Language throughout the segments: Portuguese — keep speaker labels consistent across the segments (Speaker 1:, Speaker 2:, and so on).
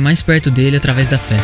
Speaker 1: mais perto dele através da fé.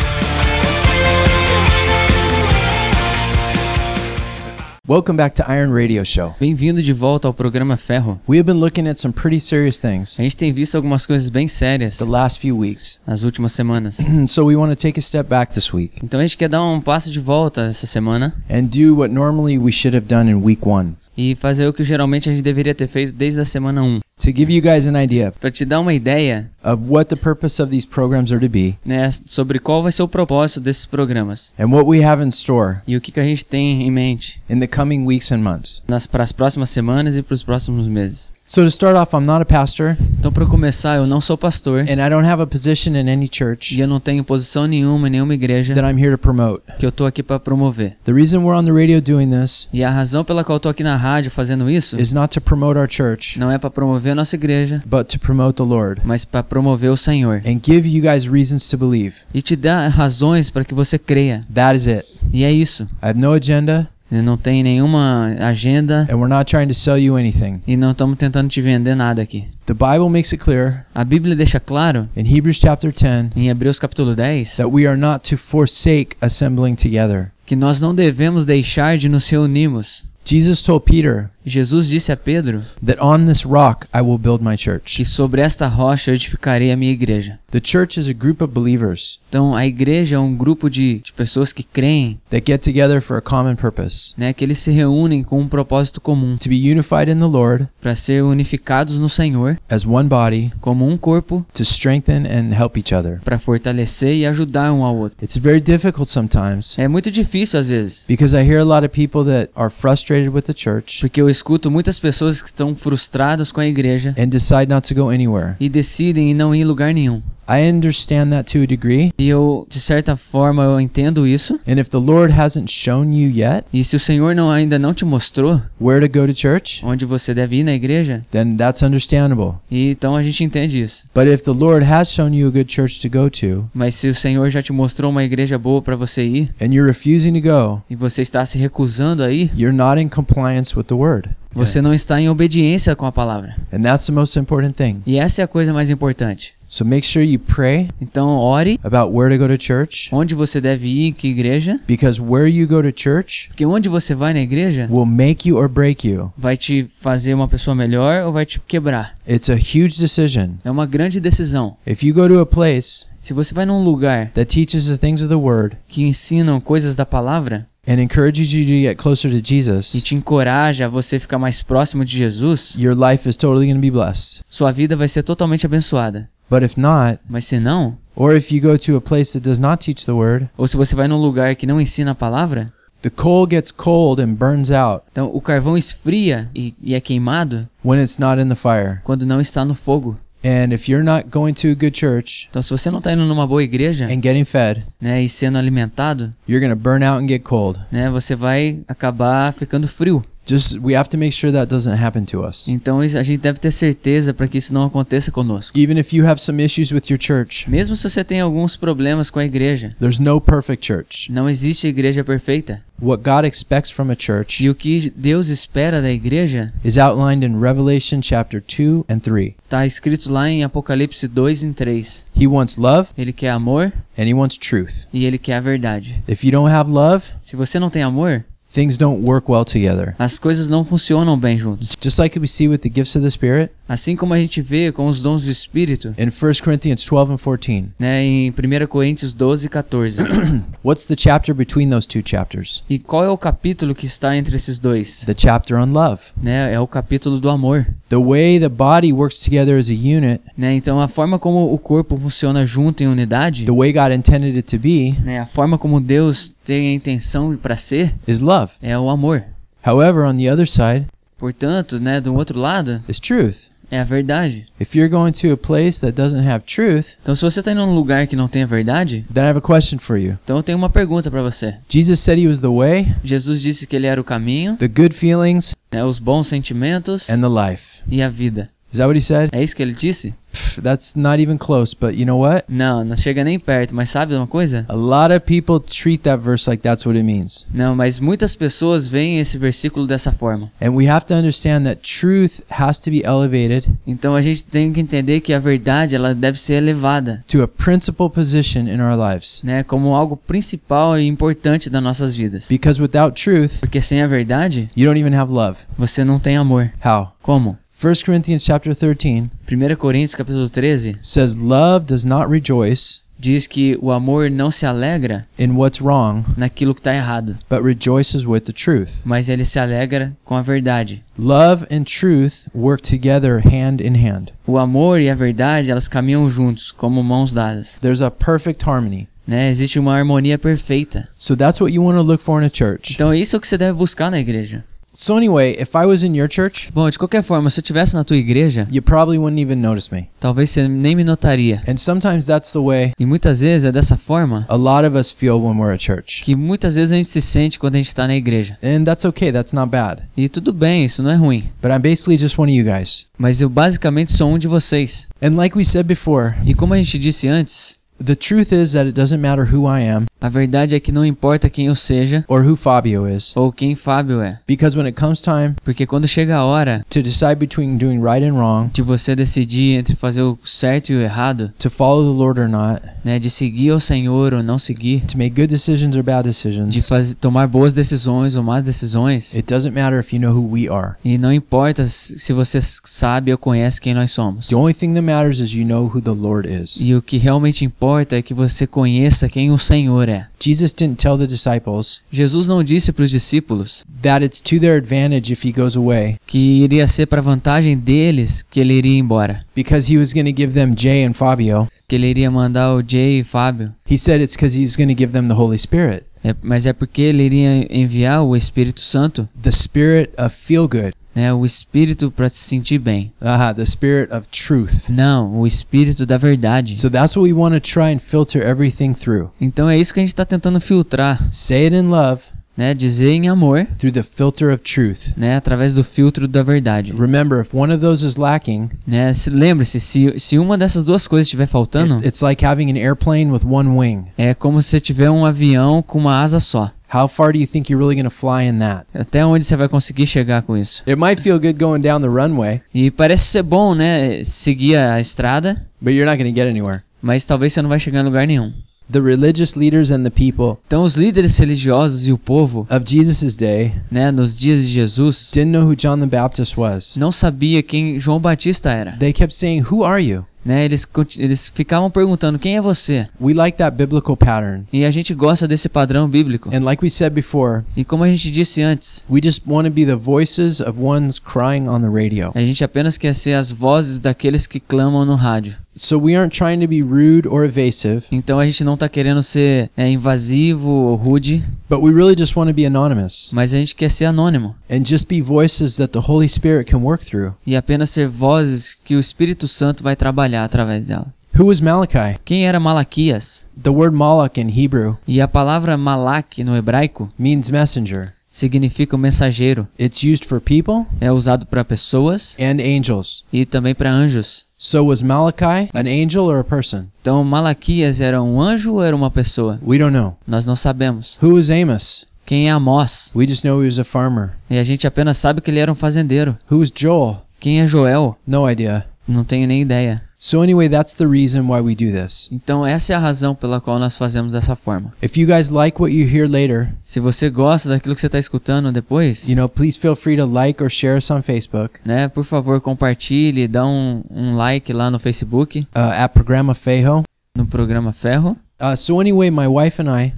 Speaker 2: Welcome back to Iron Radio Show.
Speaker 1: Bem-vindo de volta ao programa Ferro.
Speaker 2: We have been looking at some pretty serious things
Speaker 1: A gente tem visto algumas coisas bem sérias
Speaker 2: the last few weeks.
Speaker 1: nas últimas semanas.
Speaker 2: so we want to take a step back this week
Speaker 1: Então a gente quer dar um passo de volta essa semana
Speaker 2: and do what normally we should have done in week 1.
Speaker 1: e fazer o que geralmente a gente deveria ter feito desde a semana 1.
Speaker 2: To give you guys an idea
Speaker 1: Para te dar uma ideia
Speaker 2: of what the purpose of these programs are to be
Speaker 1: né, sobre qual vai ser o propósito desses programas
Speaker 2: and what we have in store
Speaker 1: e o que, que a gente tem em mente
Speaker 2: in the coming weeks and months.
Speaker 1: nas para as próximas semanas e para os próximos meses.
Speaker 2: So to start off, I'm not a pastor
Speaker 1: Então, para começar, eu não sou pastor
Speaker 2: and I don't have a position in any church
Speaker 1: e eu não tenho posição nenhuma em nenhuma igreja
Speaker 2: that I'm here to promote.
Speaker 1: que eu tô aqui para promover.
Speaker 2: The reason we're on the radio doing this
Speaker 1: E a razão pela qual eu tô aqui na rádio fazendo isso
Speaker 2: is not to promote our church,
Speaker 1: não é para promover a nossa igreja,
Speaker 2: but to promote the Lord
Speaker 1: mas para promover o Senhor
Speaker 2: and give you guys reasons to believe.
Speaker 1: e te dar razões para que você creia.
Speaker 2: That is it.
Speaker 1: E é isso.
Speaker 2: I have no agenda
Speaker 1: Não tem nenhuma agenda
Speaker 2: and we're not trying to sell you anything.
Speaker 1: e não estamos tentando te vender nada aqui.
Speaker 2: The Bible makes it clear
Speaker 1: A Bíblia deixa claro
Speaker 2: in Hebrews chapter 10
Speaker 1: em Hebreus capítulo 10
Speaker 2: that we are not to forsake assembling together.
Speaker 1: que nós não devemos deixar de nos reunirmos.
Speaker 2: Jesus told Peter
Speaker 1: Jesus disse a Pedro
Speaker 2: that on this rock I will build my church.
Speaker 1: que sobre esta rocha eu edificarei a minha igreja.
Speaker 2: The church is a group of believers
Speaker 1: Então a igreja é um grupo de, de pessoas que creem,
Speaker 2: that get together for a common purpose
Speaker 1: né, que eles se reúnem com um propósito comum
Speaker 2: to be unified in the Lord
Speaker 1: para ser unificados no Senhor
Speaker 2: as one body
Speaker 1: como um corpo
Speaker 2: to strengthen and help each other.
Speaker 1: para fortalecer e ajudar um ao outro.
Speaker 2: It's very difficult sometimes
Speaker 1: É muito difícil às vezes,
Speaker 2: because I hear a lot of people that are frustrated with the church
Speaker 1: porque eu escuto muitas pessoas que estão frustradas com a igreja
Speaker 2: and decide not to go anywhere.
Speaker 1: e decidem em não ir em lugar nenhum.
Speaker 2: I understand that to a degree,
Speaker 1: E eu, de certa forma, eu entendo isso.
Speaker 2: and if the Lord hasn't shown you yet
Speaker 1: E se o Senhor não, ainda não te mostrou
Speaker 2: where to go to church,
Speaker 1: onde você deve ir na igreja,
Speaker 2: then that's understandable.
Speaker 1: e então a gente entende isso.
Speaker 2: But if the Lord has shown you a good church to go to
Speaker 1: Mas se o Senhor já te mostrou uma igreja boa para você ir
Speaker 2: and you're refusing to go,
Speaker 1: e você está se recusando a ir,
Speaker 2: you're not in compliance with the word.
Speaker 1: Você não está em obediência com a palavra.
Speaker 2: And that's the most important thing.
Speaker 1: E essa é a coisa mais importante.
Speaker 2: So make sure you pray
Speaker 1: Então, ore
Speaker 2: about where to go to church
Speaker 1: onde você deve ir, que igreja,
Speaker 2: because where you go to church
Speaker 1: porque onde você vai na igreja
Speaker 2: will make you or break you.
Speaker 1: vai te fazer uma pessoa melhor ou vai te quebrar.
Speaker 2: It's a huge decision.
Speaker 1: É uma grande decisão.
Speaker 2: If you go to a place
Speaker 1: Se você vai num lugar
Speaker 2: that teaches the things of the word
Speaker 1: que ensinam coisas da palavra
Speaker 2: and encourages you to get closer to
Speaker 1: e
Speaker 2: Jesus,
Speaker 1: te encoraja a você ficar mais próximo de Jesus,
Speaker 2: your life is totally going to be blessed.
Speaker 1: sua vida vai ser totalmente abençoada.
Speaker 2: But if not,
Speaker 1: Mas se não,
Speaker 2: or if you go to a place that does not teach the word,
Speaker 1: ou se você vai num lugar que não ensina a palavra,
Speaker 2: the coal gets cold and burns out
Speaker 1: então o carvão esfria e, e é queimado
Speaker 2: when it's not in the fire.
Speaker 1: quando não está no fogo.
Speaker 2: And if you're not going to a good church
Speaker 1: Então se você não está indo numa boa igreja,
Speaker 2: and getting fed,
Speaker 1: né, e sendo alimentado,
Speaker 2: you're to burn out and get cold.
Speaker 1: né, você vai acabar ficando frio.
Speaker 2: Just we have to make sure that doesn't happen to us.
Speaker 1: Então a gente deve ter certeza para que isso não aconteça conosco.
Speaker 2: Even if you have some issues with your church,
Speaker 1: Mesmo se você tem alguns problemas com a igreja,
Speaker 2: there's no perfect church.
Speaker 1: não existe igreja perfeita.
Speaker 2: What God expects from a church
Speaker 1: E o que Deus espera da igreja
Speaker 2: is outlined in Revelation chapter 2 and 3.
Speaker 1: está escrito lá em Apocalipse 2 e 3.
Speaker 2: He wants love
Speaker 1: Ele quer amor
Speaker 2: and he wants truth.
Speaker 1: e ele quer a verdade.
Speaker 2: If you don't have love,
Speaker 1: Se você não tem amor,
Speaker 2: things don't work well together.
Speaker 1: as coisas não funcionam bem juntos.
Speaker 2: Just like we see with the gifts of the Spirit
Speaker 1: Assim como a gente vê com os dons do Espírito,
Speaker 2: in 1 Corinthians 12 and 14.
Speaker 1: né, em 1 Coríntios 12 e 14.
Speaker 2: What's the chapter between those two chapters?
Speaker 1: E qual é o capítulo que está entre esses dois?
Speaker 2: The chapter on love.
Speaker 1: Né, é o capítulo do amor.
Speaker 2: The way the body works together as a unit,
Speaker 1: Né? Então a forma como o corpo funciona junto em unidade,
Speaker 2: the way God intended it to be,
Speaker 1: né, a forma como Deus tem a intenção para ser,
Speaker 2: is love.
Speaker 1: é o amor.
Speaker 2: However, on the other side
Speaker 1: Portanto, né, do outro lado,
Speaker 2: is truth.
Speaker 1: É a verdade.
Speaker 2: If you're going to a place that doesn't have truth,
Speaker 1: Então, se você está indo num lugar que não tem a verdade,
Speaker 2: then I have a question for you.
Speaker 1: então eu tenho uma pergunta para você.
Speaker 2: Jesus said he was the way,
Speaker 1: Jesus disse que ele era o caminho,
Speaker 2: the good feelings,
Speaker 1: né, os bons sentimentos
Speaker 2: and the life.
Speaker 1: e a vida.
Speaker 2: Is that what he said?
Speaker 1: É isso que ele disse?
Speaker 2: That's not even close, but you know what?
Speaker 1: Não, não chega nem perto, mas sabe uma coisa?
Speaker 2: A lot of people treat that verse like that's what it means.
Speaker 1: Não, mas muitas pessoas veem esse versículo dessa forma.
Speaker 2: And we have to understand that truth has to be elevated
Speaker 1: Então a gente tem que entender que a verdade ela deve ser elevada,
Speaker 2: to a principal position in our lives.
Speaker 1: né, como algo principal e importante das nossas vidas.
Speaker 2: Because without truth,
Speaker 1: Porque sem a verdade,
Speaker 2: you don't even have love.
Speaker 1: você não tem amor.
Speaker 2: How?
Speaker 1: Como?
Speaker 2: 1 Corinthians chapter 13
Speaker 1: 1 Coríntios capítulo 13
Speaker 2: says love does not rejoice
Speaker 1: diz que o amor não se alegra
Speaker 2: in what's wrong,
Speaker 1: naquilo que está errado,
Speaker 2: but rejoices with the truth.
Speaker 1: mas ele se alegra com a verdade.
Speaker 2: Love and truth work together hand in hand.
Speaker 1: O amor e a verdade, elas caminham juntos, como mãos dadas.
Speaker 2: There's a perfect harmony.
Speaker 1: Né? Existe uma harmonia perfeita.
Speaker 2: So that's what you want to look for in a church.
Speaker 1: Então é isso que você deve buscar na igreja.
Speaker 2: So anyway, if I was in your church,
Speaker 1: Bom, de qualquer forma, se eu estivesse na tua igreja,
Speaker 2: you probably wouldn't even notice me.
Speaker 1: talvez você nem me notaria.
Speaker 2: And sometimes that's the way
Speaker 1: E muitas vezes é dessa forma
Speaker 2: a lot of us feel when we're at church.
Speaker 1: que muitas vezes a gente se sente quando a gente está na igreja.
Speaker 2: And that's okay, that's not bad.
Speaker 1: E tudo bem, isso não é ruim.
Speaker 2: But I'm basically just one of you guys.
Speaker 1: Mas eu basicamente sou um de vocês.
Speaker 2: And like we said before,
Speaker 1: E como a gente disse antes,
Speaker 2: the truth is that it doesn't matter who I am
Speaker 1: a verdade é que não importa quem eu seja
Speaker 2: or who Fabio is,
Speaker 1: ou quem Fábio é.
Speaker 2: because when it comes time
Speaker 1: Porque quando chega a hora
Speaker 2: to decide between doing right and wrong,
Speaker 1: de você decidir entre fazer o certo e o errado,
Speaker 2: to follow the Lord or not,
Speaker 1: né, de seguir ao Senhor ou não seguir,
Speaker 2: to make good decisions or bad
Speaker 1: de
Speaker 2: decisions,
Speaker 1: fazer, tomar boas decisões ou más decisões,
Speaker 2: it doesn't matter if you know who we are.
Speaker 1: e não importa se se você sabe ou conhece quem nós somos.
Speaker 2: The only thing that matters is you know who the Lord is.
Speaker 1: E o que realmente importa é que você conheça quem o Senhor é.
Speaker 2: Jesus didn't tell the disciples.
Speaker 1: Jesus não disse para os discípulos
Speaker 2: that it's to their advantage if he goes away.
Speaker 1: Que iria ser para vantagem deles que ele iria embora,
Speaker 2: because he was going to give them Jay and Fabio.
Speaker 1: que ele iria mandar o Jay e Fábio.
Speaker 2: He said it's because he's going to give them the Holy Spirit,
Speaker 1: É, mas é porque ele iria enviar o Espírito Santo,
Speaker 2: the spirit of feel good,
Speaker 1: né, o Espírito para se sentir bem.
Speaker 2: uh, the spirit of truth.
Speaker 1: Não, o Espírito da verdade.
Speaker 2: So that's what we want to try and filter everything through.
Speaker 1: Então é isso que a gente está tentando filtrar,
Speaker 2: Say it in love
Speaker 1: né, dizer em amor,
Speaker 2: through the filter of truth.
Speaker 1: né, através do filtro da verdade.
Speaker 2: Remember, if one of those is lacking,
Speaker 1: Né, se- Lembre-se, se, se uma dessas duas coisas estiver faltando,
Speaker 2: it- it's like having an airplane with one wing.
Speaker 1: é como se tiver um avião com uma asa só.
Speaker 2: How far do you think you're really going to fly in that?
Speaker 1: Até onde você vai conseguir chegar com isso?
Speaker 2: It might feel good going down the runway,
Speaker 1: E parece ser bom, né, seguir a estrada,
Speaker 2: but you're not going to get anywhere.
Speaker 1: mas talvez você não vai chegar em lugar nenhum.
Speaker 2: The religious leaders and the people
Speaker 1: Então os líderes religiosos e o povo,
Speaker 2: of Jesus' day
Speaker 1: né, nos dias de Jesus,
Speaker 2: didn't know who John the Baptist was.
Speaker 1: não sabia quem João Batista era.
Speaker 2: They kept saying, Who are you?
Speaker 1: Né, eles, eles ficavam perguntando quem é você.
Speaker 2: We like that biblical pattern.
Speaker 1: E a gente gosta desse padrão bíblico.
Speaker 2: And like we said before,
Speaker 1: E como a gente disse antes,
Speaker 2: we just want to be the voices of ones crying on the radio.
Speaker 1: a gente apenas quer ser as vozes daqueles que clamam no rádio.
Speaker 2: So we aren't trying to be rude or evasive,
Speaker 1: Então a gente não tá querendo ser é, invasivo ou rude,
Speaker 2: but we really just want to be anonymous
Speaker 1: mas a gente quer ser anônimo.
Speaker 2: and just be voices that the Holy Spirit can work through.
Speaker 1: E apenas ser vozes que o Espírito Santo vai trabalhar através dela.
Speaker 2: Who was Malachi?
Speaker 1: Quem era Malaquias?
Speaker 2: The word Malach in Hebrew
Speaker 1: E a palavra Malak no hebraico
Speaker 2: means messenger.
Speaker 1: Significa o mensageiro.
Speaker 2: It's used for people
Speaker 1: É usado para pessoas
Speaker 2: and angels.
Speaker 1: e também para anjos.
Speaker 2: So was Malachi an angel or a person?
Speaker 1: Então Malaquias era um anjo ou era uma pessoa?
Speaker 2: We don't know.
Speaker 1: Nós não sabemos.
Speaker 2: Who was Amos?
Speaker 1: Quem é Amós?
Speaker 2: We just know he was a farmer.
Speaker 1: E a gente apenas sabe que ele era um fazendeiro.
Speaker 2: Who was Joel?
Speaker 1: Quem é Joel?
Speaker 2: No idea.
Speaker 1: Não tenho nem ideia.
Speaker 2: So anyway, that's the reason why we do this.
Speaker 1: Então essa é a razão pela qual nós fazemos dessa forma.
Speaker 2: If you guys like what you hear later,
Speaker 1: Se você gosta daquilo que você está escutando depois,
Speaker 2: you know, please feel free to like or share us on Facebook
Speaker 1: né, por favor compartilhe, dá um, um like lá no Facebook,
Speaker 2: uh, at Programa Fejo.
Speaker 1: no programa Ferro.
Speaker 2: Uh, so anyway, my wife and I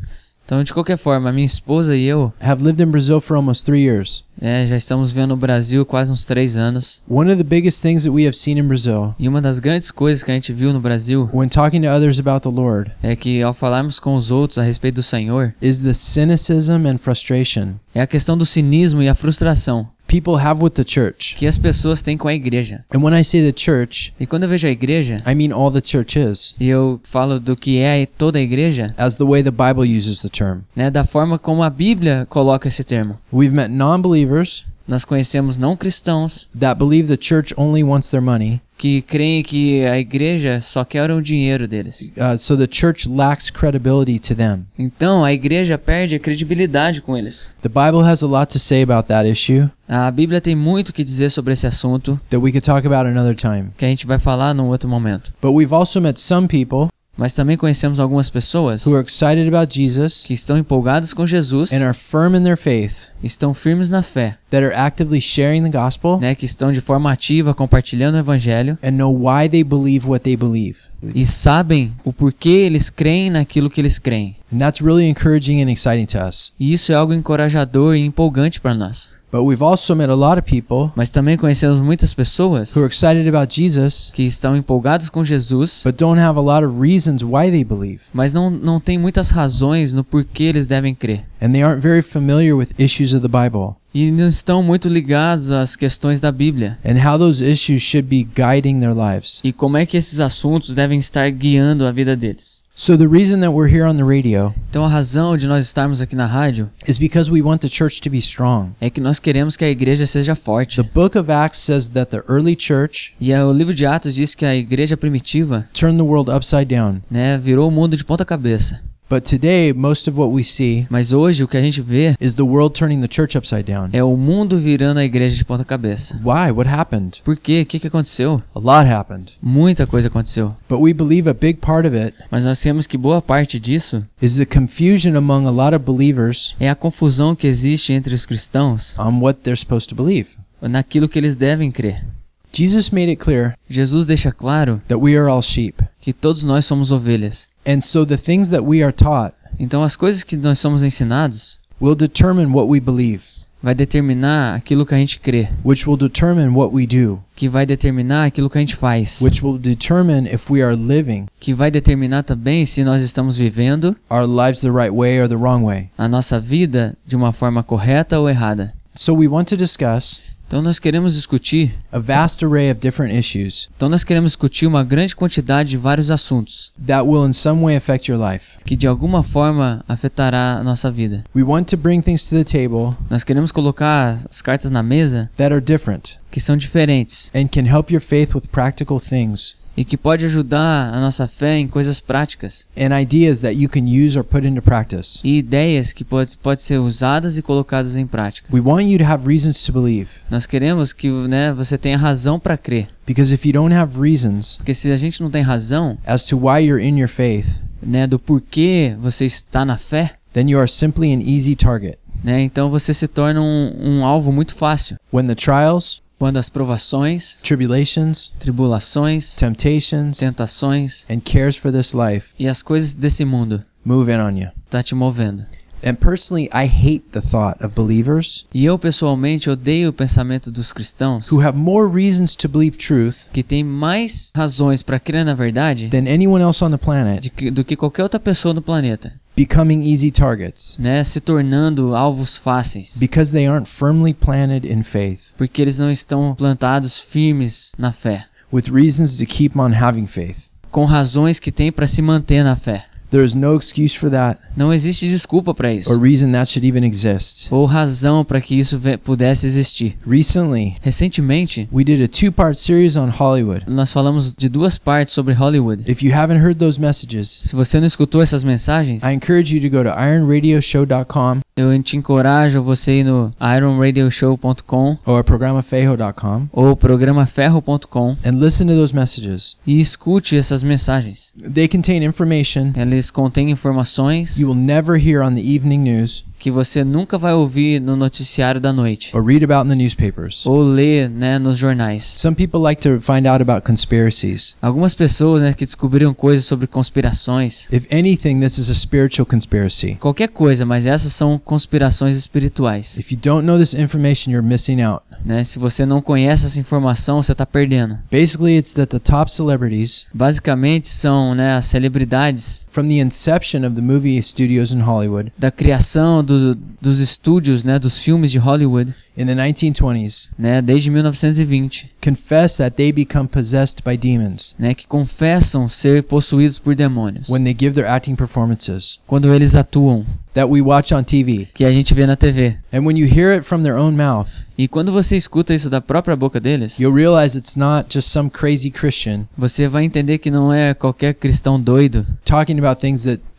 Speaker 1: Então de qualquer forma, minha esposa e eu
Speaker 2: have lived in Brazil for almost three years.
Speaker 1: é, já estamos vivendo no Brasil quase uns três anos.
Speaker 2: One of the biggest things that we have seen in Brazil
Speaker 1: E uma das grandes coisas que a gente viu no Brasil
Speaker 2: when talking to others about the Lord
Speaker 1: é que ao falarmos com os outros a respeito do Senhor,
Speaker 2: is the cynicism and frustration
Speaker 1: é a questão do cinismo e a frustração.
Speaker 2: People have with the church.
Speaker 1: que as pessoas têm com a igreja.
Speaker 2: And when I say the church,
Speaker 1: E quando eu vejo a igreja,
Speaker 2: I mean all the church is,
Speaker 1: e eu falo do que é toda a igreja,
Speaker 2: as the way the Bible uses the term.
Speaker 1: né, da forma como a Bíblia coloca esse termo.
Speaker 2: We've met non believers
Speaker 1: Nós conhecemos não cristãos
Speaker 2: that believe the church only wants their money,
Speaker 1: que creem que a igreja só quer o dinheiro deles.
Speaker 2: uh, so the church lacks credibility to them.
Speaker 1: Então a igreja perde a credibilidade com eles.
Speaker 2: The Bible has a lot to say about that issue
Speaker 1: A Bíblia tem muito que dizer sobre esse assunto
Speaker 2: that we could talk about another time.
Speaker 1: que a gente vai falar num outro momento.
Speaker 2: But we've also met some people
Speaker 1: Mas também conhecemos algumas pessoas
Speaker 2: who are excited about Jesus
Speaker 1: que estão empolgadas com Jesus,
Speaker 2: and are firm in their faith,
Speaker 1: estão firmes na fé,
Speaker 2: that are actively sharing the gospel
Speaker 1: né, que estão de forma ativa compartilhando o evangelho
Speaker 2: and know why they believe what they believe.
Speaker 1: e sabem o porquê eles creem naquilo que eles creem.
Speaker 2: And that's really encouraging and exciting to us.
Speaker 1: E isso é algo encorajador e empolgante para nós.
Speaker 2: But we've also met a lot of people
Speaker 1: Mas também conhecemos muitas pessoas
Speaker 2: who are excited about Jesus
Speaker 1: que estão empolgadas com Jesus,
Speaker 2: but don't have a lot of reasons why they believe.
Speaker 1: mas não, não tem muitas razões no porquê eles devem crer.
Speaker 2: And they aren't very familiar with issues of the Bible
Speaker 1: E não estão muito ligados às questões da Bíblia.
Speaker 2: and how those issues should be guiding their lives.
Speaker 1: E como é que esses assuntos devem estar guiando a vida deles.
Speaker 2: So the reason that we're here on the radio
Speaker 1: Então a razão de nós estarmos aqui na rádio
Speaker 2: is because we want the church to be strong.
Speaker 1: é que nós queremos que a igreja seja forte.
Speaker 2: The book of Acts says that the early church
Speaker 1: E é, o livro de Atos diz que a igreja primitiva
Speaker 2: turned the world upside down.
Speaker 1: né, virou o mundo de ponta cabeça.
Speaker 2: But today, most of what we see
Speaker 1: Mas hoje o que a gente vê
Speaker 2: is the world turning the church upside down.
Speaker 1: é o mundo virando a igreja de ponta cabeça.
Speaker 2: Why? What happened?
Speaker 1: Por quê? O que, que aconteceu?
Speaker 2: A lot happened.
Speaker 1: Muita coisa aconteceu.
Speaker 2: But we believe a big part of it
Speaker 1: Mas nós temos que boa parte disso
Speaker 2: is the confusion among a lot of believers
Speaker 1: é a confusão que existe entre os cristãos
Speaker 2: on what they're supposed to believe.
Speaker 1: naquilo que eles devem crer.
Speaker 2: Jesus made it clear
Speaker 1: Jesus deixa claro
Speaker 2: that we are all sheep.
Speaker 1: que todos nós somos ovelhas.
Speaker 2: And so the things that we are taught
Speaker 1: Então as coisas que nós somos ensinados
Speaker 2: will determine what we believe,
Speaker 1: vai determinar aquilo que a gente crê,
Speaker 2: which will determine what we do,
Speaker 1: que vai determinar aquilo que a gente faz,
Speaker 2: which will determine if we are living
Speaker 1: que vai determinar também se nós estamos vivendo
Speaker 2: our lives the right way or the wrong way.
Speaker 1: a nossa vida de uma forma correta ou errada.
Speaker 2: So we want to discuss
Speaker 1: Então nós queremos discutir,
Speaker 2: a vast array of different issues
Speaker 1: então nós queremos discutir uma grande quantidade de vários assuntos
Speaker 2: that will in some way affect your life.
Speaker 1: que de alguma forma afetará a nossa vida.
Speaker 2: We want to bring things to the table
Speaker 1: Nós queremos colocar as cartas na mesa
Speaker 2: that are different
Speaker 1: que são diferentes
Speaker 2: and can help your faith with practical things
Speaker 1: e que pode ajudar a nossa fé em coisas práticas
Speaker 2: and ideas that you can use or put into practice.
Speaker 1: e ideias que pode, pode ser usadas e colocadas em prática.
Speaker 2: We want you to have reasons to believe
Speaker 1: Nós queremos que né, você tenha razão para crer,
Speaker 2: because if you don't have reasons
Speaker 1: porque se a gente não tem razão
Speaker 2: as to why you're in your faith,
Speaker 1: né, do porquê você está na fé,
Speaker 2: then you are simply an easy target.
Speaker 1: né, então você se torna um, um alvo muito fácil.
Speaker 2: When the trials,
Speaker 1: Quando as provações,
Speaker 2: tribulations,
Speaker 1: tribulações,
Speaker 2: temptations,
Speaker 1: tentações
Speaker 2: and cares for this life
Speaker 1: e as coisas desse mundo
Speaker 2: move in on you.
Speaker 1: tá te movendo.
Speaker 2: And personally, I hate the thought of believers
Speaker 1: E eu pessoalmente odeio o pensamento dos cristãos
Speaker 2: who have more reasons to believe truth
Speaker 1: que tem mais razões para crer na verdade
Speaker 2: than anyone else on the planet
Speaker 1: que- do que qualquer outra pessoa no planeta,
Speaker 2: becoming easy targets.
Speaker 1: Né, se tornando alvos fáceis,
Speaker 2: because they aren't firmly planted in faith.
Speaker 1: Porque eles não estão plantados firmes na fé,
Speaker 2: with reasons to keep on having faith.
Speaker 1: com razões que tem para se manter na fé.
Speaker 2: There is no excuse for that
Speaker 1: Não existe desculpa para
Speaker 2: or
Speaker 1: isso,
Speaker 2: reason that should even exist.
Speaker 1: ou razão para que isso pudesse existir.
Speaker 2: Recently,
Speaker 1: Recentemente,
Speaker 2: we did a two part series on Hollywood.
Speaker 1: nós falamos de duas partes sobre Hollywood.
Speaker 2: If you haven't heard those messages,
Speaker 1: Se você não escutou essas mensagens,
Speaker 2: I encourage you to go to ironradioshow.com
Speaker 1: eu te encorajo você ir no ironradioshow.com
Speaker 2: or programafejo.com
Speaker 1: ou programaferro.com
Speaker 2: and listen to those messages.
Speaker 1: e escute essas mensagens.
Speaker 2: They contain information
Speaker 1: Eles contêm informações
Speaker 2: you will never hear on the evening news
Speaker 1: que você nunca vai ouvir no noticiário da noite
Speaker 2: or read about in the newspapers.
Speaker 1: ou ler, né, nos jornais.
Speaker 2: Some people like to find out about conspiracies.
Speaker 1: Algumas pessoas, né, que descobriram coisas sobre conspirações,
Speaker 2: If anything, this is a spiritual conspiracy.
Speaker 1: qualquer coisa, mas essas são conspirações espirituais.
Speaker 2: If you don't know this information, you're missing out.
Speaker 1: né? Se você não conhece essa informação, você tá perdendo.
Speaker 2: Basically, it's that the top celebrities,
Speaker 1: Basicamente são, né, as celebridades
Speaker 2: from the inception of the movie studios in Hollywood
Speaker 1: da criação do- dos estúdios, né, dos filmes de Hollywood,
Speaker 2: in the 1920s,
Speaker 1: né, desde 1920,
Speaker 2: confess that they become possessed by demons
Speaker 1: né, que confessam ser possuídos por demônios
Speaker 2: when they give their acting performances
Speaker 1: quando eles atuam,
Speaker 2: that we watch on TV.
Speaker 1: que a gente vê na TV.
Speaker 2: And when you hear it from their own mouth,
Speaker 1: E quando você escuta isso da própria boca deles,
Speaker 2: you'll realize it's not just some crazy Christian
Speaker 1: você vai entender que não é qualquer cristão doido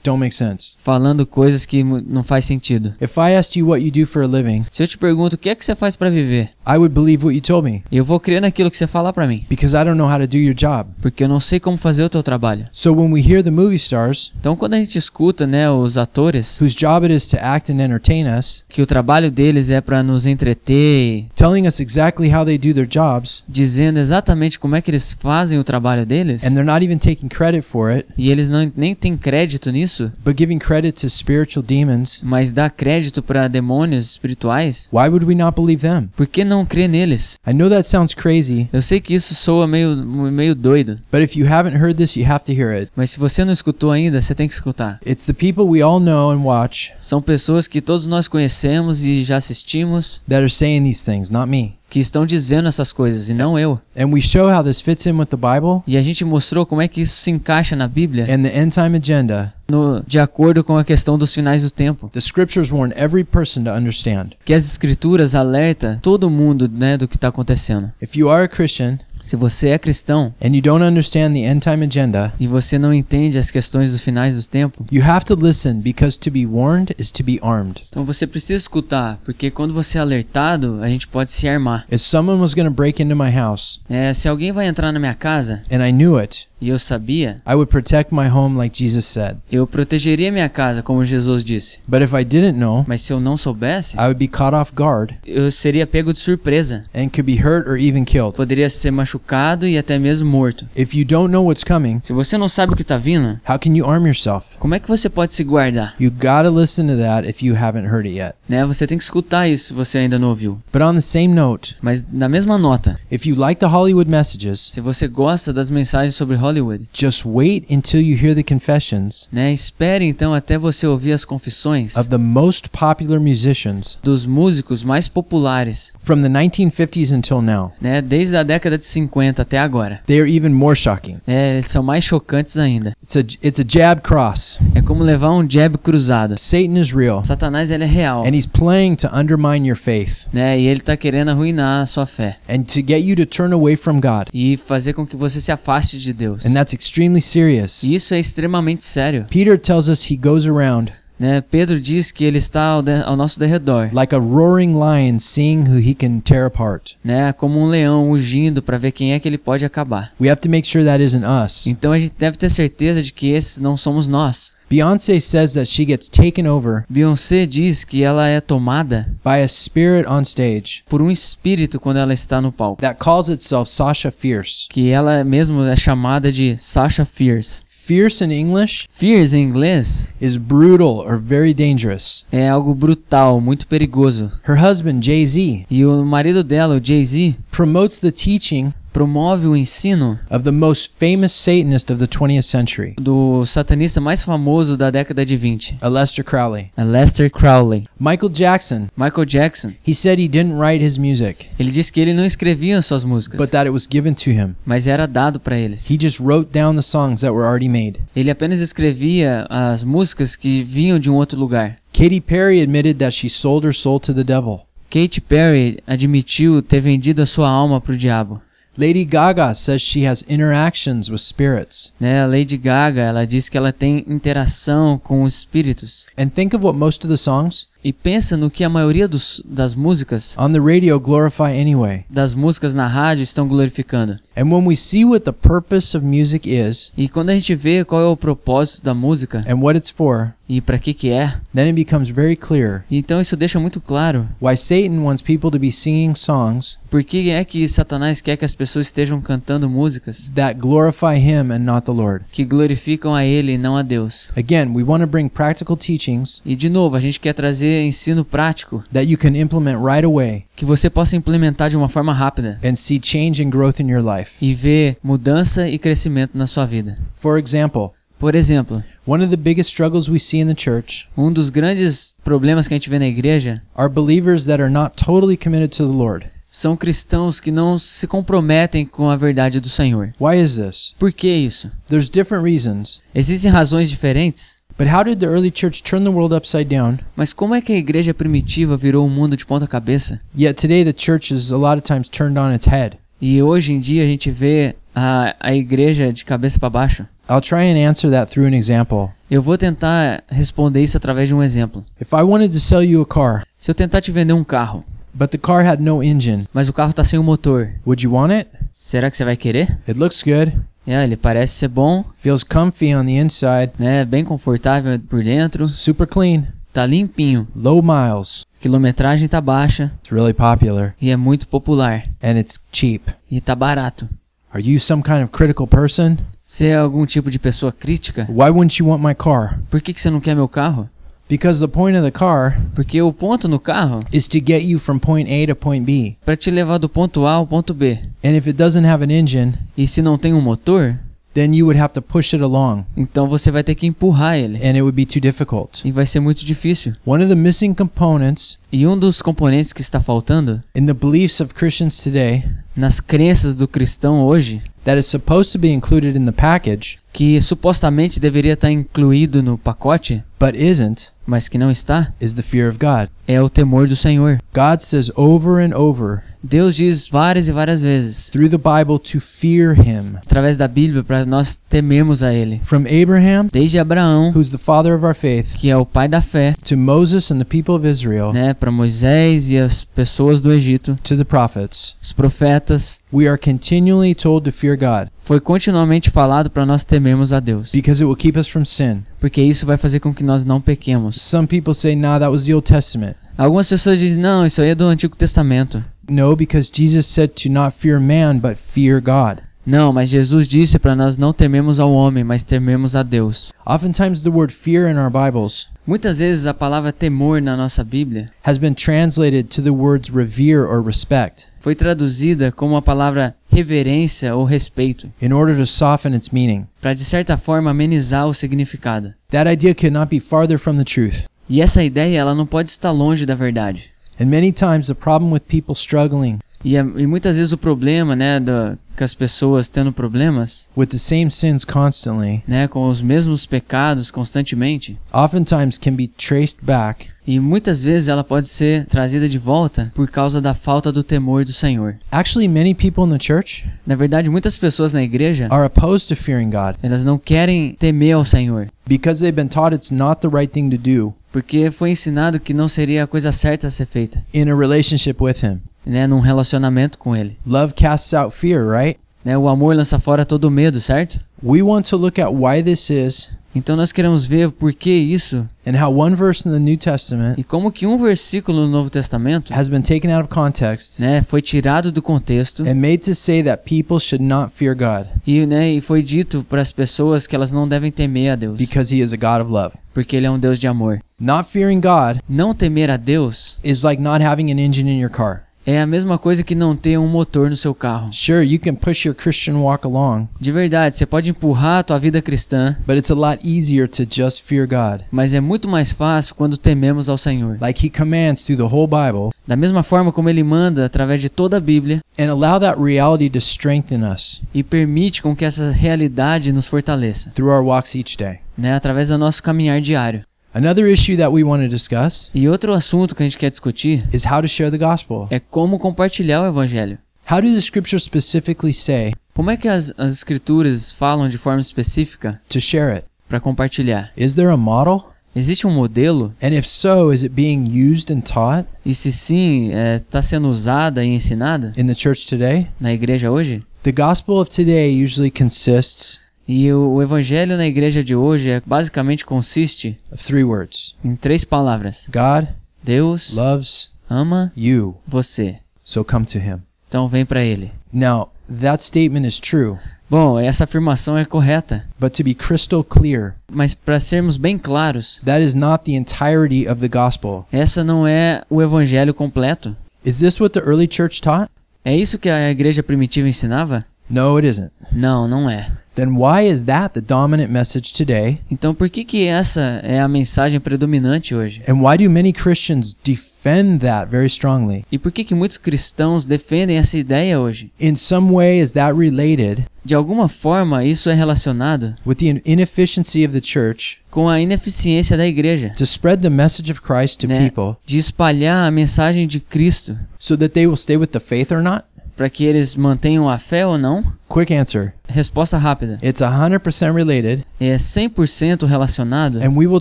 Speaker 2: don't make sense.
Speaker 1: falando coisas que não faz sentido.
Speaker 2: If I asked you what you do for a living,
Speaker 1: Se eu te pergunto o que é que você faz pra viver,
Speaker 2: I would believe what you told me
Speaker 1: eu vou crer naquilo que você falar pra mim,
Speaker 2: because I don't know how to do your job.
Speaker 1: porque eu não sei como fazer o teu trabalho.
Speaker 2: So when we hear the movie stars
Speaker 1: Então quando a gente escuta, né, os atores,
Speaker 2: whose job it is to act and entertain us,
Speaker 1: que o trabalho deles é pra nos entreter,
Speaker 2: telling us exactly how they do their jobs,
Speaker 1: dizendo exatamente como é que eles fazem o trabalho deles,
Speaker 2: and they're not even taking credit for it,
Speaker 1: e eles não nem têm crédito nisso,
Speaker 2: but giving credit to spiritual demons,
Speaker 1: mas dá crédito pra demônios espirituais,
Speaker 2: why would we not believe them?
Speaker 1: por que não crer neles?
Speaker 2: I know that sounds crazy,
Speaker 1: Eu sei que isso soa meio, meio doido,
Speaker 2: but if you haven't heard this, you have to hear it.
Speaker 1: mas se você não escutou ainda, você tem que escutar.
Speaker 2: It's the people we all know and watch
Speaker 1: São pessoas que todos nós conhecemos e já assistimos,
Speaker 2: that are saying these things, not me.
Speaker 1: Que estão dizendo essas coisas e não eu.
Speaker 2: And we show how this fits in with the Bible
Speaker 1: E a gente mostrou como é que isso se encaixa na Bíblia,
Speaker 2: and the end time agenda.
Speaker 1: no, de acordo com a questão dos finais do tempo.
Speaker 2: The scriptures warn every person to understand.
Speaker 1: Que as escrituras alerta todo mundo, né, do que está acontecendo.
Speaker 2: If you are a Christian
Speaker 1: Se você é cristão
Speaker 2: and you don't understand the end time agenda,
Speaker 1: e você não entende as questões dos finais do tempo,
Speaker 2: you have to listen because to be warned is to be armed.
Speaker 1: então você precisa escutar, porque quando você é alertado, a gente pode se armar.
Speaker 2: If someone was going to break into my house
Speaker 1: É, se alguém vai entrar na minha casa
Speaker 2: and I knew it,
Speaker 1: e eu sabia,
Speaker 2: I would protect my home like Jesus said.
Speaker 1: eu protegeria minha casa, como Jesus disse.
Speaker 2: But if I didn't know,
Speaker 1: Mas se eu não soubesse,
Speaker 2: I would be caught off guard
Speaker 1: eu seria pego de surpresa.
Speaker 2: and could be hurt or even killed.
Speaker 1: Poderia ser machucado e até mesmo morto.
Speaker 2: If you don't know what's coming,
Speaker 1: Se você não sabe o que está vindo,
Speaker 2: how can you arm yourself?
Speaker 1: como é que você pode se guardar?
Speaker 2: You gotta listen to that if you haven't heard it yet.
Speaker 1: Né? Você tem que escutar isso se você ainda não ouviu.
Speaker 2: But on the same note,
Speaker 1: Mas na mesma nota,
Speaker 2: if you like the Hollywood messages,
Speaker 1: se você gosta das mensagens sobre Hollywood,
Speaker 2: just wait until you hear the confessions
Speaker 1: né? Espere então até você ouvir as confissões
Speaker 2: of the most popular musicians
Speaker 1: dos músicos mais populares,
Speaker 2: from the 1950s until now.
Speaker 1: né? Desde a década de 50 até agora.
Speaker 2: They are even more shocking.
Speaker 1: É, eles são mais chocantes ainda.
Speaker 2: It's a it's a jab cross.
Speaker 1: É como levar um jab cruzado.
Speaker 2: Satan is real,
Speaker 1: Satanás ele é real,
Speaker 2: and he's playing to undermine your faith
Speaker 1: né? E ele tá querendo arruinar a sua fé
Speaker 2: and to get you to turn away from God.
Speaker 1: e fazer com que você se afaste de Deus.
Speaker 2: And that's extremely serious.
Speaker 1: E isso é extremamente sério,
Speaker 2: Peter tells us he goes around
Speaker 1: né? Pedro diz que ele está ao, de- ao nosso derredor,
Speaker 2: like a roaring lion seeing who he can tear apart.
Speaker 1: né? Como um leão ungindo para ver quem é que ele pode acabar.
Speaker 2: We have to make sure that isn't us.
Speaker 1: Então a gente deve ter certeza de que esses não somos nós.
Speaker 2: Beyonce says that she gets taken over
Speaker 1: Beyoncé diz que ela é tomada
Speaker 2: by a spirit on stage
Speaker 1: por um espírito quando ela está no palco,
Speaker 2: that calls itself Sasha Fierce.
Speaker 1: que ela mesmo é chamada de Sasha Fierce.
Speaker 2: Fierce in English
Speaker 1: Fierce em inglês
Speaker 2: is brutal or very dangerous.
Speaker 1: é algo brutal, muito perigoso.
Speaker 2: Her husband, Jay Z,
Speaker 1: E o marido dela, o Jay-Z,
Speaker 2: promotes the teaching
Speaker 1: promove o ensino
Speaker 2: of the most famous Satanist of the 20th century,
Speaker 1: do satanista mais famoso da década de 20,
Speaker 2: Aleister Crowley.
Speaker 1: Aleister Crowley.
Speaker 2: Michael Jackson,
Speaker 1: Michael Jackson,
Speaker 2: he said he didn't write his music,
Speaker 1: ele disse que ele não escrevia suas músicas,
Speaker 2: but that it was given to him.
Speaker 1: mas era dado para eles.
Speaker 2: He just wrote down the songs that were already made.
Speaker 1: Ele apenas escrevia as músicas que vinham de um outro lugar.
Speaker 2: Katy Perry admitted that she sold her soul to the devil.
Speaker 1: Katy Perry admitiu ter vendido a sua alma para o diabo.
Speaker 2: Lady Gaga says she has interactions with spirits.
Speaker 1: Né? A Lady Gaga, ela diz que ela tem interação com os espíritos.
Speaker 2: And think of what most of the songs
Speaker 1: E pensa no que a maioria dos, das músicas,
Speaker 2: on the radio glorify anyway.
Speaker 1: das músicas na rádio estão glorificando.
Speaker 2: And when we see what the purpose of music is
Speaker 1: E quando a gente vê qual é o propósito da música
Speaker 2: and what it's for,
Speaker 1: e para que que é,
Speaker 2: then it becomes very clear
Speaker 1: então isso deixa muito claro
Speaker 2: why Satan wants people to be singing songs
Speaker 1: por que é que Satanás quer que as pessoas estejam cantando músicas
Speaker 2: that glorify him and not the Lord.
Speaker 1: que glorificam a ele e não a Deus.
Speaker 2: Again, we want to bring practical teachings
Speaker 1: E de novo, a gente quer trazer ter ensino prático
Speaker 2: that you can implement right away
Speaker 1: que você possa implementar de uma forma rápida
Speaker 2: and see change and growth in your life.
Speaker 1: e ver mudança e crescimento na sua vida.
Speaker 2: For example,
Speaker 1: Por exemplo,
Speaker 2: one of the biggest struggles we see in the church
Speaker 1: um dos grandes problemas que a gente vê na igreja
Speaker 2: are believers that are not totally committed to the Lord.
Speaker 1: são cristãos que não se comprometem com a verdade do Senhor.
Speaker 2: Why is this?
Speaker 1: Por que isso?
Speaker 2: There's different reasons.
Speaker 1: Existem razões diferentes,
Speaker 2: But how did the early church turn the world upside down?
Speaker 1: mas como é que a igreja primitiva virou o mundo de ponta cabeça?
Speaker 2: Yet today the church is a lot of times turned on its head.
Speaker 1: E hoje em dia a gente vê a, a igreja de cabeça para baixo.
Speaker 2: I'll try and answer that through an example.
Speaker 1: Eu vou tentar responder isso através de um exemplo.
Speaker 2: If I wanted to sell you a car,
Speaker 1: Se eu tentar te vender um carro,
Speaker 2: but the car had no engine,
Speaker 1: mas o carro tá sem o motor,
Speaker 2: would you want it?
Speaker 1: será que você vai querer?
Speaker 2: It looks good,
Speaker 1: É, ele parece ser bom,
Speaker 2: feels comfy on the inside,
Speaker 1: né? Bem confortável por dentro,
Speaker 2: super clean,
Speaker 1: tá limpinho,
Speaker 2: low miles.
Speaker 1: quilometragem tá baixa
Speaker 2: It's really popular
Speaker 1: e é muito popular
Speaker 2: and it's cheap.
Speaker 1: e tá barato.
Speaker 2: Are you some kind of critical person?
Speaker 1: Você é algum tipo de pessoa crítica?
Speaker 2: Why wouldn't you want my car?
Speaker 1: Por que, que você não quer meu carro?
Speaker 2: Because the point of the car
Speaker 1: Porque o ponto no carro
Speaker 2: is to get you from point A to point B.
Speaker 1: para te levar do ponto A ao ponto B.
Speaker 2: And if it doesn't have an engine,
Speaker 1: E se não tem um motor,
Speaker 2: then you would have to push it along
Speaker 1: então você vai ter que empurrar ele.
Speaker 2: and it would be too difficult.
Speaker 1: E vai ser muito difícil.
Speaker 2: One of the missing components
Speaker 1: E um dos componentes que está faltando
Speaker 2: in the beliefs of Christians today
Speaker 1: nas crenças do cristão hoje,
Speaker 2: that is supposed to be included in the package
Speaker 1: que supostamente deveria estar incluído no pacote,
Speaker 2: but isn't
Speaker 1: mas que não está,
Speaker 2: is the fear of God.
Speaker 1: é o temor do Senhor.
Speaker 2: God says over and over
Speaker 1: Deus diz várias e várias vezes,
Speaker 2: through the Bible to fear him.
Speaker 1: através da Bíblia, para nós temermos a Ele.
Speaker 2: From Abraham,
Speaker 1: Desde Abraão,
Speaker 2: who's the father of our faith,
Speaker 1: que é o pai da fé,
Speaker 2: to Moses and the people of Israel,
Speaker 1: né, para Moisés e as pessoas do Egito,
Speaker 2: to the prophets,
Speaker 1: os profetas,
Speaker 2: we are continually told to fear God
Speaker 1: foi continuamente falado para nós temermos a Deus,
Speaker 2: because it will keep us from sin.
Speaker 1: porque isso vai fazer com que nós não pequemos.
Speaker 2: Some people say, nah, that was the Old Testament.
Speaker 1: Algumas pessoas dizem: "Não, isso aí é do Antigo Testamento".
Speaker 2: No, because Jesus said to not fear man, but fear God.
Speaker 1: Não, mas Jesus disse para nós não tememos ao homem, mas tememos a Deus.
Speaker 2: Oftentimes, the word fear in our Bibles
Speaker 1: Muitas vezes a palavra temor na nossa Bíblia
Speaker 2: has been translated to the words revere or respect
Speaker 1: foi traduzida como a palavra reverência ou respeito,
Speaker 2: in order to soften its meaning.
Speaker 1: para de certa forma amenizar o significado.
Speaker 2: That idea could not be farther from the truth.
Speaker 1: E essa ideia ela não pode estar longe da verdade.
Speaker 2: And many times, the problem with people struggling
Speaker 1: E, a- e muitas vezes o problema, né, da, com as pessoas tendo problemas,
Speaker 2: with the same sins constantly
Speaker 1: né, com os mesmos pecados constantemente,
Speaker 2: oftentimes can be traced back
Speaker 1: e muitas vezes ela pode ser trazida de volta por causa da falta do temor do Senhor.
Speaker 2: Actually, many people in the church
Speaker 1: Na verdade, muitas pessoas na igreja,
Speaker 2: are opposed to fearing God
Speaker 1: elas não querem temer ao Senhor,
Speaker 2: because they've been taught it's not the right thing to do
Speaker 1: porque foi ensinado que não seria a coisa certa a ser feita,
Speaker 2: in a relationship with Him.
Speaker 1: né, num relacionamento com ele.
Speaker 2: Love casts out fear, right?
Speaker 1: Né, o amor lança fora todo medo, certo?
Speaker 2: We want to look at why this is
Speaker 1: Então nós queremos ver por que isso
Speaker 2: and how one verse in the New Testament
Speaker 1: e como que um versículo no Novo Testamento,
Speaker 2: has been taken out of context
Speaker 1: né, foi tirado do contexto
Speaker 2: and made to say that people should not fear God
Speaker 1: e, né, e foi dito para as pessoas que elas não devem temer a Deus,
Speaker 2: because He is a God of love.
Speaker 1: porque ele é um Deus de amor.
Speaker 2: Not fearing God
Speaker 1: Não temer a Deus
Speaker 2: is like not having an engine in your car.
Speaker 1: É a mesma coisa que não ter um motor no seu carro.
Speaker 2: Sure, you can push your Christian walk along,
Speaker 1: De verdade, você pode empurrar a tua vida cristã,
Speaker 2: but it's a lot easier to just fear God.
Speaker 1: mas é muito mais fácil quando tememos ao Senhor.
Speaker 2: Like He commands through the whole Bible
Speaker 1: Da mesma forma como ele manda através de toda a Bíblia
Speaker 2: and allow that reality to strengthen us
Speaker 1: e permite com que essa realidade nos fortaleça,
Speaker 2: through our walks each day.
Speaker 1: né, através do nosso caminhar diário.
Speaker 2: Another issue that we want to discuss
Speaker 1: E outro assunto que a gente quer discutir
Speaker 2: is how to share the gospel.
Speaker 1: é como compartilhar o evangelho.
Speaker 2: How do the scriptures specifically say
Speaker 1: Como é que as, as escrituras falam de forma específica
Speaker 2: to share it?
Speaker 1: para compartilhar?
Speaker 2: Is there a model?
Speaker 1: Existe um modelo?
Speaker 2: And if so, is it being used and taught
Speaker 1: E se sim, está sendo usada e ensinada
Speaker 2: in the church today?
Speaker 1: na igreja hoje?
Speaker 2: The gospel of today usually consists
Speaker 1: E o, o evangelho na igreja de hoje é, basicamente consiste
Speaker 2: of three words
Speaker 1: em três palavras:
Speaker 2: God
Speaker 1: Deus
Speaker 2: loves
Speaker 1: ama
Speaker 2: you,
Speaker 1: você.
Speaker 2: so come to him.
Speaker 1: Então vem para ele.
Speaker 2: Now, that statement is true,
Speaker 1: Bom, essa afirmação é correta,
Speaker 2: but to be crystal clear,
Speaker 1: mas para sermos bem claros,
Speaker 2: that is not the entirety of the gospel.
Speaker 1: essa não é o evangelho completo.
Speaker 2: Is this what the early church taught?
Speaker 1: É isso que a igreja primitiva ensinava?
Speaker 2: No, it isn't.
Speaker 1: Não, não é.
Speaker 2: Then why is that the dominant message today?
Speaker 1: Então por que que essa é a mensagem predominante hoje?
Speaker 2: And why do many Christians defend that very strongly?
Speaker 1: E por que que muitos cristãos defendem essa ideia hoje?
Speaker 2: In some way, is that related
Speaker 1: De alguma forma, isso é relacionado
Speaker 2: with the inefficiency of the church
Speaker 1: com a ineficiência da igreja,
Speaker 2: to spread the message of Christ to
Speaker 1: né?
Speaker 2: people
Speaker 1: De espalhar a mensagem de Cristo
Speaker 2: so that they will stay with the faith or not?
Speaker 1: Para que eles mantenham a fé ou não?
Speaker 2: Quick answer
Speaker 1: Resposta rápida.
Speaker 2: it's 100% related,
Speaker 1: É 100% relacionado
Speaker 2: and we will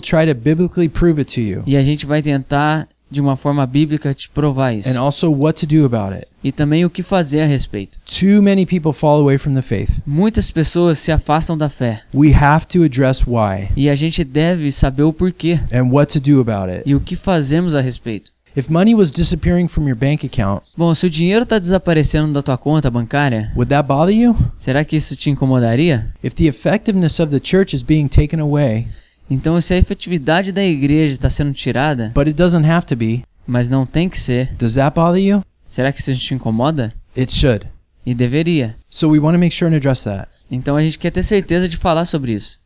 Speaker 2: try to biblically prove it to you.
Speaker 1: e a gente vai tentar de uma forma bíblica te provar isso.
Speaker 2: And also what to do about it.
Speaker 1: E também o que fazer a respeito.
Speaker 2: Too many people fall away from the faith.
Speaker 1: Muitas pessoas se afastam da fé
Speaker 2: We have to address why
Speaker 1: e a gente deve saber o porquê
Speaker 2: and what to do about it.
Speaker 1: e o que fazemos a respeito.
Speaker 2: If money was disappearing from your bank account,
Speaker 1: Bom, se o dinheiro está desaparecendo da tua conta bancária,
Speaker 2: would that bother you?
Speaker 1: será que isso te incomodaria?
Speaker 2: If the effectiveness of the church is being taken away,
Speaker 1: Então, se a efetividade da igreja está sendo tirada,
Speaker 2: but it doesn't have to be,
Speaker 1: mas não tem que ser,
Speaker 2: does that bother you?
Speaker 1: será que isso te incomoda?
Speaker 2: It should.
Speaker 1: E deveria.
Speaker 2: So we want to make sure and address that.
Speaker 1: Então a gente quer ter certeza de falar sobre isso.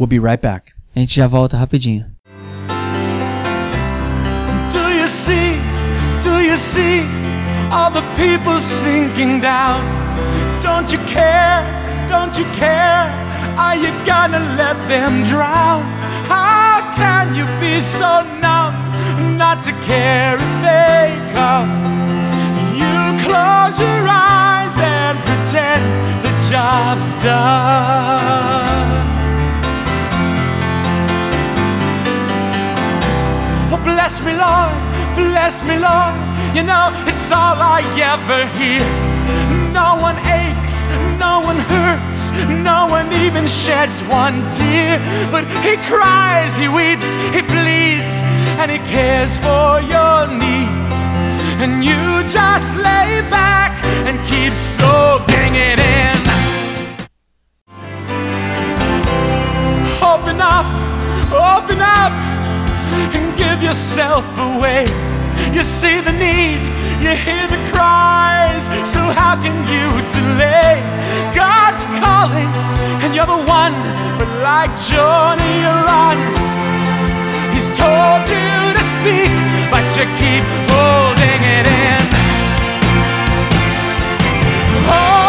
Speaker 2: We'll be right back.
Speaker 1: A gente já volta rapidinho.
Speaker 3: You see? Do you see all the people sinking down? Don't you care? Don't you care? Are you gonna let them drown? How can you be so numb not to care if they come? You close your eyes and pretend the job's done. Oh, bless me, Lord, bless me, Lord. You know, it's all I ever hear. No one aches, no one hurts, no one even sheds one tear. But He cries, He weeps, He bleeds, and He cares for your needs. And you just lay back and keep soaking it in. Open up, open up, and give yourself away. You see the need, you hear the cries, so how can you delay? God's calling, and you're the one, but like Jonah, you run. He's told you to speak, but you keep holding it in. Oh,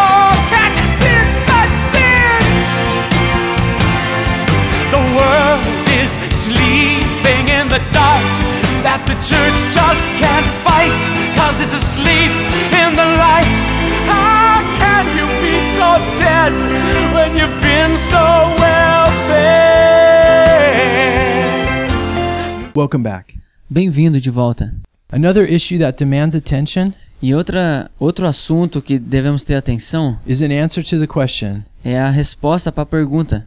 Speaker 3: the dark that the church just can't fight cause it's asleep in the light. How can you be so dead when you've been so well fed?
Speaker 2: Welcome back.
Speaker 1: Bem-vindo de volta.
Speaker 2: Another issue that demands attention
Speaker 1: E outra, outro assunto que devemos ter atenção
Speaker 2: is an answer to the question
Speaker 1: é a resposta para a pergunta: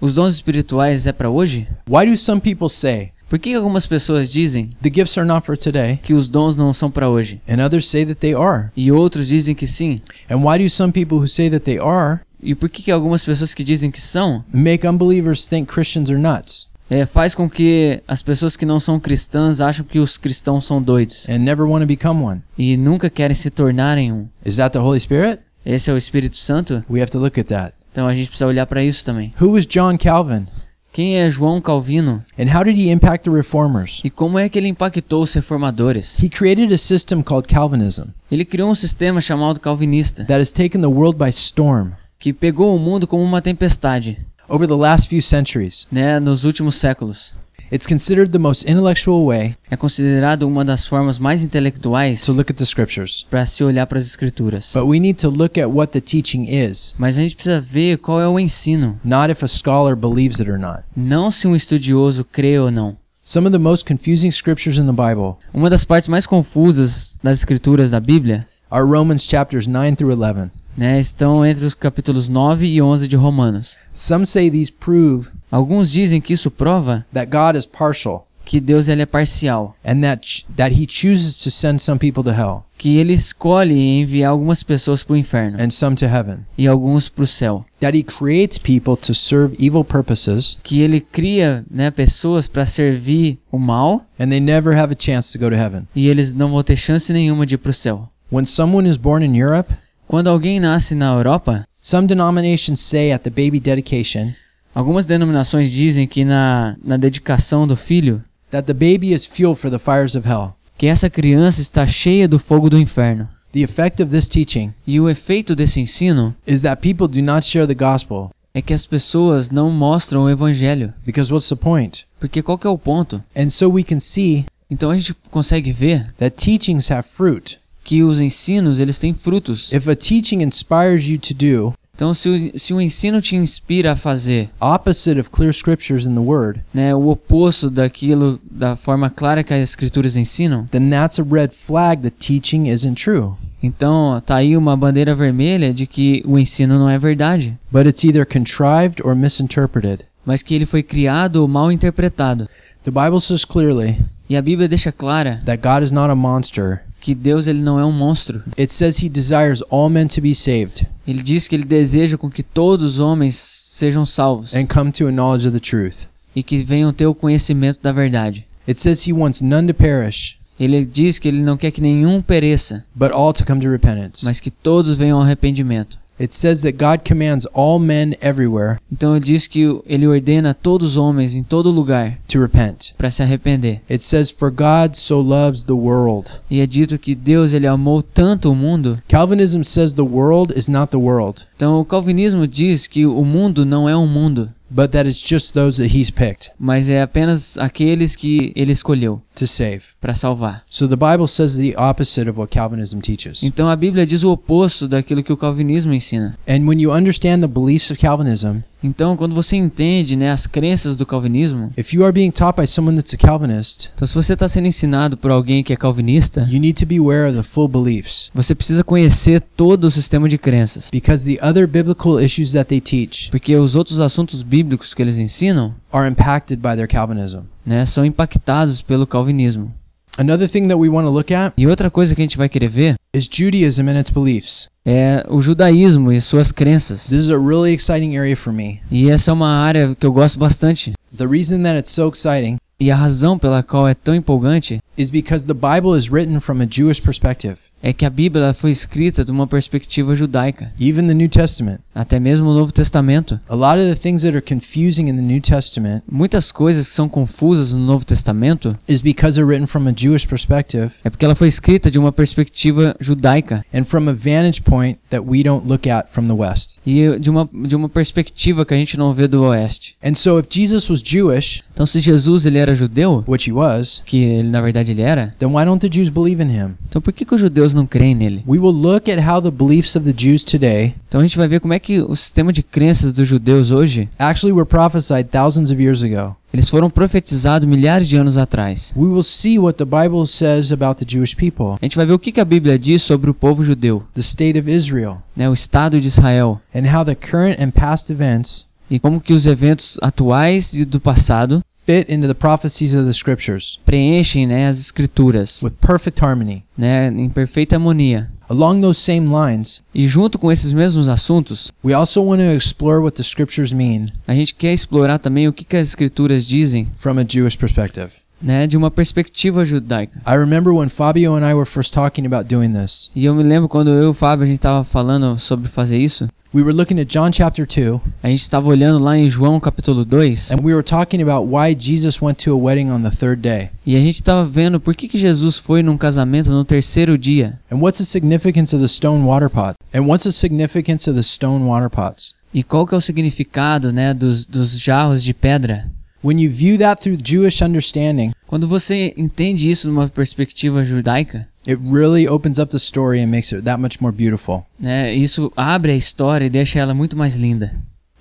Speaker 1: Os dons espirituais é para hoje?
Speaker 2: Why do some people say
Speaker 1: Por que algumas pessoas dizem
Speaker 2: the gifts are not for today
Speaker 1: que os dons não são para hoje?
Speaker 2: and others say that they are?
Speaker 1: E outros dizem que sim?
Speaker 2: And why do some people who say that they are
Speaker 1: E por que, que algumas pessoas que dizem que são
Speaker 2: make unbelievers think Christians are nuts
Speaker 1: é, faz com que as pessoas que não são cristãs acham que os cristãos são doidos
Speaker 2: and never want to become one?
Speaker 1: e nunca querem se tornarem um?
Speaker 2: Is that the Holy Spirit?
Speaker 1: Esse é o Espírito Santo?
Speaker 2: We have to look at that.
Speaker 1: Então a gente precisa olhar para isso também.
Speaker 2: Who was John Calvin?
Speaker 1: Quem é João Calvino
Speaker 2: And how did he impact the reformers?
Speaker 1: e como é que ele impactou os reformadores?
Speaker 2: He created a system called Calvinism
Speaker 1: Ele criou um sistema chamado calvinista
Speaker 2: that has taken the world by storm
Speaker 1: que pegou o mundo como uma tempestade,
Speaker 2: over the last few centuries.
Speaker 1: né, nos últimos séculos.
Speaker 2: It's considered the most intellectual way
Speaker 1: É considerado uma das formas mais intelectuais
Speaker 2: to look at the scriptures.
Speaker 1: para se olhar para as escrituras.
Speaker 2: But we need to look at what the teaching is,
Speaker 1: Mas a gente precisa ver qual é o ensino,
Speaker 2: not if a scholar believes it or not.
Speaker 1: não se um estudioso crê ou não.
Speaker 2: Some of the most confusing scriptures in the Bible
Speaker 1: Uma das partes mais confusas das escrituras da Bíblia
Speaker 2: are Romans chapters 9 through 11.
Speaker 1: né, estão entre os capítulos 9 e 11 de Romanos.
Speaker 2: Some say these prove
Speaker 1: Alguns dizem que isso prova
Speaker 2: that God is partial,
Speaker 1: que Deus ele é parcial,
Speaker 2: and that that he chooses to send some people to hell
Speaker 1: que ele escolhe enviar algumas pessoas para o inferno
Speaker 2: and some to heaven.
Speaker 1: e alguns para o céu,
Speaker 2: That he creates people to serve evil purposes
Speaker 1: que ele cria, né, pessoas para servir o mal
Speaker 2: and they never have a chance to go to heaven.
Speaker 1: e eles não vão ter chance nenhuma de ir para o céu.
Speaker 2: When someone is born in Europe,
Speaker 1: Quando alguém nasce na Europa,
Speaker 2: some denominations say at the baby dedication
Speaker 1: algumas denominações dizem que na, na dedicação do filho,
Speaker 2: that the baby is fuel for the fires of hell.
Speaker 1: que essa criança está cheia do fogo do inferno.
Speaker 2: The effect of this teaching
Speaker 1: E o efeito desse ensino
Speaker 2: is that people do not share the gospel
Speaker 1: é que as pessoas não mostram o evangelho.
Speaker 2: because what's the point?
Speaker 1: Porque qual é o ponto?
Speaker 2: And so we can see
Speaker 1: Então a gente consegue ver
Speaker 2: that teachings have fruit.
Speaker 1: que os ensinos eles têm frutos.
Speaker 2: If a teaching inspires you to do
Speaker 1: Então se o, se o ensino te inspira a fazer
Speaker 2: opposite of clear scriptures in the word,
Speaker 1: né, o oposto daquilo da forma clara que as escrituras ensinam,
Speaker 2: then that's a red flag that teaching isn't true.
Speaker 1: então tá aí uma bandeira vermelha de que o ensino não é verdade,
Speaker 2: But it's either contrived or misinterpreted.
Speaker 1: mas que ele foi criado ou mal interpretado.
Speaker 2: The Bible says clearly
Speaker 1: E a Bíblia deixa clara
Speaker 2: that God is not a monster.
Speaker 1: que Deus ele não é um monstro.
Speaker 2: It says he desires all men to be saved
Speaker 1: Ele diz que ele deseja com que todos os homens sejam salvos
Speaker 2: and come to a knowledge of the truth.
Speaker 1: e que venham ter o conhecimento da verdade.
Speaker 2: It says he wants none to perish,
Speaker 1: Ele diz que ele não quer que nenhum pereça,
Speaker 2: but all to come to repentance.
Speaker 1: mas que todos venham ao arrependimento.
Speaker 2: It says that God commands all men everywhere
Speaker 1: Então ele diz que ele ordena a todos os homens em todo lugar
Speaker 2: to repent.
Speaker 1: para se arrepender.
Speaker 2: It says, For God so loves the world.
Speaker 1: E é dito que Deus ele amou tanto o mundo.
Speaker 2: Calvinism says the world is not the world,
Speaker 1: Então o calvinismo diz que o mundo não é um mundo,
Speaker 2: but that it's just those that he's picked
Speaker 1: mas é apenas aqueles que ele escolheu
Speaker 2: to save.
Speaker 1: para salvar.
Speaker 2: So the Bible says the opposite of what Calvinism teaches.
Speaker 1: Então a Bíblia diz o oposto daquilo que o calvinismo ensina.
Speaker 2: And when you understand the beliefs of Calvinism,
Speaker 1: Então quando você entende, né, as crenças do calvinismo,
Speaker 2: if you are being taught by someone that's a Calvinist,
Speaker 1: então se você está sendo ensinado por alguém que é calvinista,
Speaker 2: you need to be aware of the full beliefs
Speaker 1: você precisa conhecer todo o sistema de crenças.
Speaker 2: because the other biblical issues that they teach
Speaker 1: Porque os outros assuntos bíblicos que eles ensinam,
Speaker 2: are impacted by their Calvinism.
Speaker 1: né, são impactados pelo calvinismo.
Speaker 2: Another thing that we want to look at
Speaker 1: E outra coisa que a gente vai querer ver
Speaker 2: is Judaism and its beliefs.
Speaker 1: é o judaísmo e suas crenças.
Speaker 2: This is a really exciting area for me.
Speaker 1: E essa é uma área que eu gosto bastante.
Speaker 2: The reason that it's so exciting
Speaker 1: E a razão pela qual é tão empolgante
Speaker 2: is because the Bible is written from a Jewish perspective,
Speaker 1: é que a Bíblia foi escrita de uma perspectiva judaica,
Speaker 2: even the New Testament.
Speaker 1: até mesmo o Novo Testamento.
Speaker 2: A lot of the things that are confusing in the New Testament
Speaker 1: Muitas coisas que são confusas no Novo Testamento
Speaker 2: is because they're written from a Jewish perspective
Speaker 1: é porque ela foi escrita de uma perspectiva judaica
Speaker 2: and from a vantage point that we don't look at from the West.
Speaker 1: e de uma, de uma perspectiva que a gente não vê do oeste.
Speaker 2: And so if Jesus was Jewish,
Speaker 1: Então se Jesus ele era judeu,
Speaker 2: which he was,
Speaker 1: que ele, na verdade ele era,
Speaker 2: then why don't the Jews believe in him?
Speaker 1: então por que, que os judeus não creem nele?
Speaker 2: We will look at how the beliefs of the Jews today
Speaker 1: Então a gente vai ver como é que o sistema de crenças dos judeus hoje,
Speaker 2: actually were prophesied thousands of years ago.
Speaker 1: eles foram profetizados milhares de anos atrás.
Speaker 2: We will see what the Bible says about the Jewish people,
Speaker 1: A gente vai ver o que, que a Bíblia diz sobre o povo judeu,
Speaker 2: the state of Israel,
Speaker 1: né, o Estado de Israel,
Speaker 2: and how the current and past events
Speaker 1: e como que os eventos atuais e do passado
Speaker 2: fit into the prophecies of the scriptures
Speaker 1: preenchem né, as escrituras,
Speaker 2: with perfect harmony.
Speaker 1: né, em perfeita harmonia.
Speaker 2: Along those same lines,
Speaker 1: E junto com esses mesmos assuntos,
Speaker 2: we also want to explore what the scriptures mean
Speaker 1: a gente quer explorar também o que, que as escrituras dizem,
Speaker 2: from a Jewish perspective.
Speaker 1: Né, de uma perspectiva judaica.
Speaker 2: I remember when Fabio and I were first talking about doing this.
Speaker 1: E eu me lembro quando eu e o Fábio a gente estava falando sobre fazer isso,
Speaker 2: We were looking at John chapter 2,
Speaker 1: a gente estava olhando lá em João capítulo 2
Speaker 2: and we were talking about why Jesus went to a wedding on the third day.
Speaker 1: e a gente estava vendo por que, que Jesus foi num casamento no terceiro dia.
Speaker 2: And what's the significance of the stone water pot? And what's the significance of the stone water pots?
Speaker 1: E qual que é o significado, né, dos, dos jarros de pedra?
Speaker 2: When you view that through Jewish understanding,
Speaker 1: Quando você entende isso numa perspectiva judaica,
Speaker 2: it really opens up the story and makes it that much more beautiful.
Speaker 1: né, isso abre a história e deixa ela muito mais linda.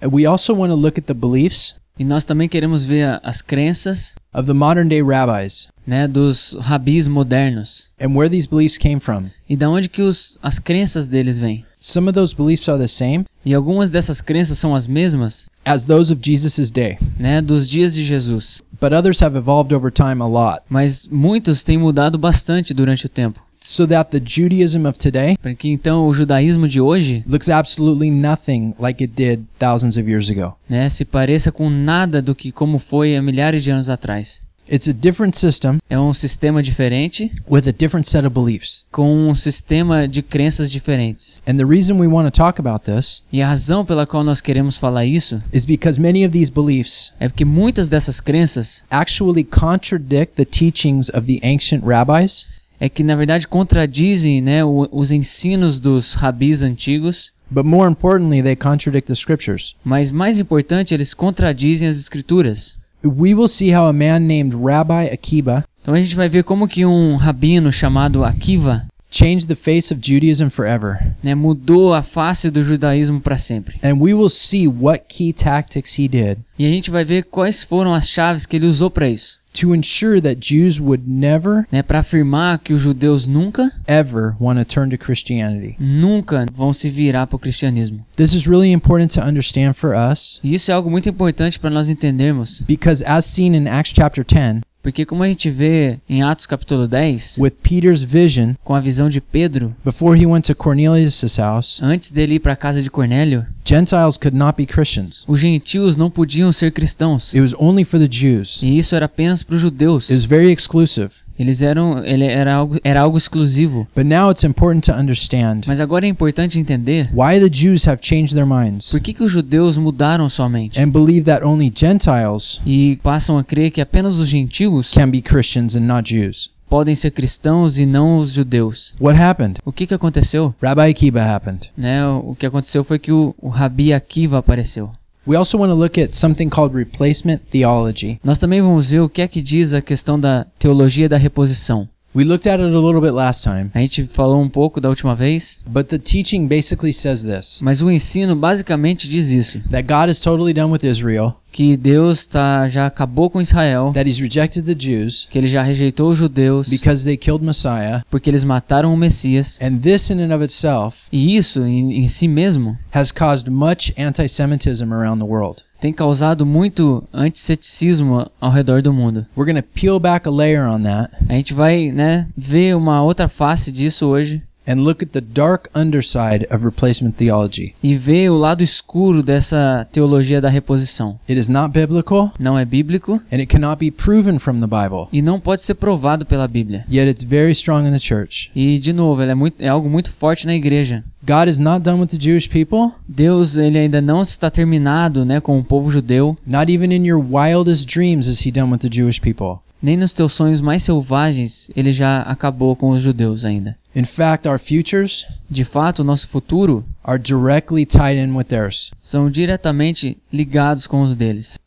Speaker 2: We also want to look at the beliefs
Speaker 1: E nós também queremos ver as crenças,
Speaker 2: of the modern day rabbis
Speaker 1: né, dos rabis modernos
Speaker 2: and where these beliefs came from.
Speaker 1: e da onde que os, as crenças deles vêm.
Speaker 2: Some of those beliefs are the same
Speaker 1: E algumas dessas crenças são as mesmas,
Speaker 2: as those of Jesus' day,
Speaker 1: né, dos dias de Jesus.
Speaker 2: but others have evolved over time a lot.
Speaker 1: Mas muitos têm mudado bastante durante o tempo.
Speaker 2: So that the Judaism of today
Speaker 1: Para que então o judaísmo de hoje
Speaker 2: looks absolutely nothing like it did thousands of years ago.
Speaker 1: né, se pareça com nada do que como foi há milhares de anos atrás.
Speaker 2: It's a different system
Speaker 1: É um sistema diferente
Speaker 2: with a different set of beliefs.
Speaker 1: com um sistema de crenças diferentes.
Speaker 2: And the reason we want to talk about this
Speaker 1: E a razão pela qual nós queremos falar isso
Speaker 2: is because many of these beliefs
Speaker 1: é porque muitas dessas crenças
Speaker 2: actually contradict the teachings of the ancient rabbis
Speaker 1: é que na verdade contradizem né, os ensinos dos rabis antigos,
Speaker 2: But more importantly, they contradict the scriptures.
Speaker 1: mas mais importante, eles contradizem as escrituras.
Speaker 2: We will see how a man named Rabbi Akiba
Speaker 1: Então a gente vai ver como que um rabino chamado Akiva
Speaker 2: changed the face of Judaism forever.
Speaker 1: né, mudou a face do judaísmo para sempre.
Speaker 2: And we will see what key tactics he did
Speaker 1: E a gente vai ver quais foram as chaves que ele usou para isso,
Speaker 2: to ensure that Jews would never,
Speaker 1: né, para afirmar que os judeus nunca,
Speaker 2: ever want to turn to Christianity.
Speaker 1: nunca vão se virar para o cristianismo.
Speaker 2: This is really important to understand for us
Speaker 1: E isso é algo muito importante para nós entendermos,
Speaker 2: because, as seen in Acts chapter 10,
Speaker 1: porque como a gente vê em Atos capítulo 10,
Speaker 2: with Peter's vision
Speaker 1: com a visão de Pedro,
Speaker 2: before he went to Cornelius' house,
Speaker 1: antes dele ir para a casa de Cornélio,
Speaker 2: Gentiles could not be Christians.
Speaker 1: os gentios não podiam ser cristãos.
Speaker 2: It was only for the Jews.
Speaker 1: E isso era apenas para os judeus.
Speaker 2: It was very exclusive.
Speaker 1: Eles eram, ele era algo, era algo exclusivo.
Speaker 2: But now it's important to understand
Speaker 1: Mas agora é importante entender
Speaker 2: why the Jews have changed their minds
Speaker 1: por que, que os judeus mudaram sua mente
Speaker 2: and believe that only Gentiles
Speaker 1: e passam a crer que apenas os gentios
Speaker 2: can be Christians and not Jews.
Speaker 1: podem ser cristãos e não os judeus.
Speaker 2: What happened?
Speaker 1: O que, que aconteceu?
Speaker 2: Rabbi Akiba happened.
Speaker 1: Né, o o que aconteceu foi que o, o Rabi Akiva apareceu.
Speaker 2: We also want to look at something called replacement theology.
Speaker 1: Nós também vamos ver o que é que diz a questão da teologia da reposição.
Speaker 2: We looked at it a little bit last time,
Speaker 1: A gente falou um pouco da última vez,
Speaker 2: but the teaching basically says this.
Speaker 1: Mas o ensino basicamente diz isso:
Speaker 2: that God is totally done with Israel,
Speaker 1: que Deus tá, já acabou com Israel,
Speaker 2: that He's rejected the Jews.
Speaker 1: Que ele já rejeitou os judeus.
Speaker 2: Because they killed Messiah,
Speaker 1: porque eles mataram o Messias.
Speaker 2: and this in and of itself
Speaker 1: E isso, em, em si mesmo,
Speaker 2: has caused much anti Semitism around the world.
Speaker 1: Tem causado muito antissemitismo ao redor do mundo.
Speaker 2: We're to peel back a layer on that
Speaker 1: A gente vai né, ver uma outra face disso hoje
Speaker 2: and look at the dark underside of replacement theology.
Speaker 1: e ver o lado escuro dessa teologia da reposição.
Speaker 2: It is not biblical,
Speaker 1: Não é bíblico
Speaker 2: and it cannot be proven from the Bible,
Speaker 1: e não pode ser provado pela Bíblia.
Speaker 2: yet it's very strong in the church.
Speaker 1: E de novo, é, muito, é algo muito forte na igreja.
Speaker 2: God is not done with the Jewish people,
Speaker 1: Deus ele ainda não está terminado né, com o povo judeu,
Speaker 2: not even in your wildest dreams is He done with the Jewish people.
Speaker 1: nem nos teus sonhos mais selvagens ele já acabou com os judeus ainda.
Speaker 2: In fact, our futures
Speaker 1: De fato, nosso futuro
Speaker 2: are directly tied in with theirs.
Speaker 1: são diretamente ligados com os deles.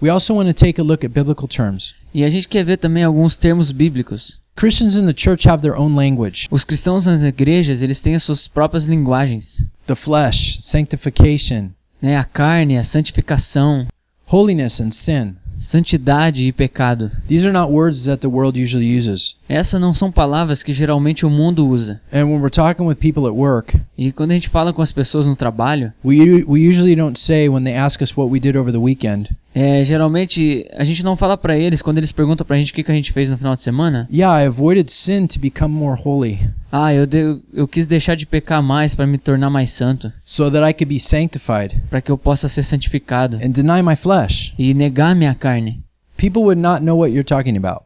Speaker 2: We also want to take a look at biblical terms.
Speaker 1: E a gente quer ver também alguns termos bíblicos.
Speaker 2: Christians in the church have their own language
Speaker 1: Os cristãos nas igrejas, eles têm as suas próprias linguagens,
Speaker 2: the flesh, sanctification,
Speaker 1: né? A carne, a santificação,
Speaker 2: holiness, and sin.
Speaker 1: santidade e pecado.
Speaker 2: These are not words that the world usually uses.
Speaker 1: Essas não são palavras que geralmente o mundo usa.
Speaker 2: And when we're talking with people at work,
Speaker 1: E quando a gente fala com as pessoas no trabalho,
Speaker 2: we, we usually don't say when they ask us what we did over the weekend,
Speaker 1: é, geralmente a gente não fala pra eles quando eles perguntam pra gente o que, que a gente fez no final de semana.
Speaker 2: Yeah, I avoided sin to become more holy,
Speaker 1: Ah, eu, de- eu quis deixar de pecar mais pra me tornar mais santo,
Speaker 2: so that I could be sanctified
Speaker 1: pra que eu possa ser santificado
Speaker 2: and deny my flesh.
Speaker 1: e negar minha carne.
Speaker 2: People would not know what you're talking about.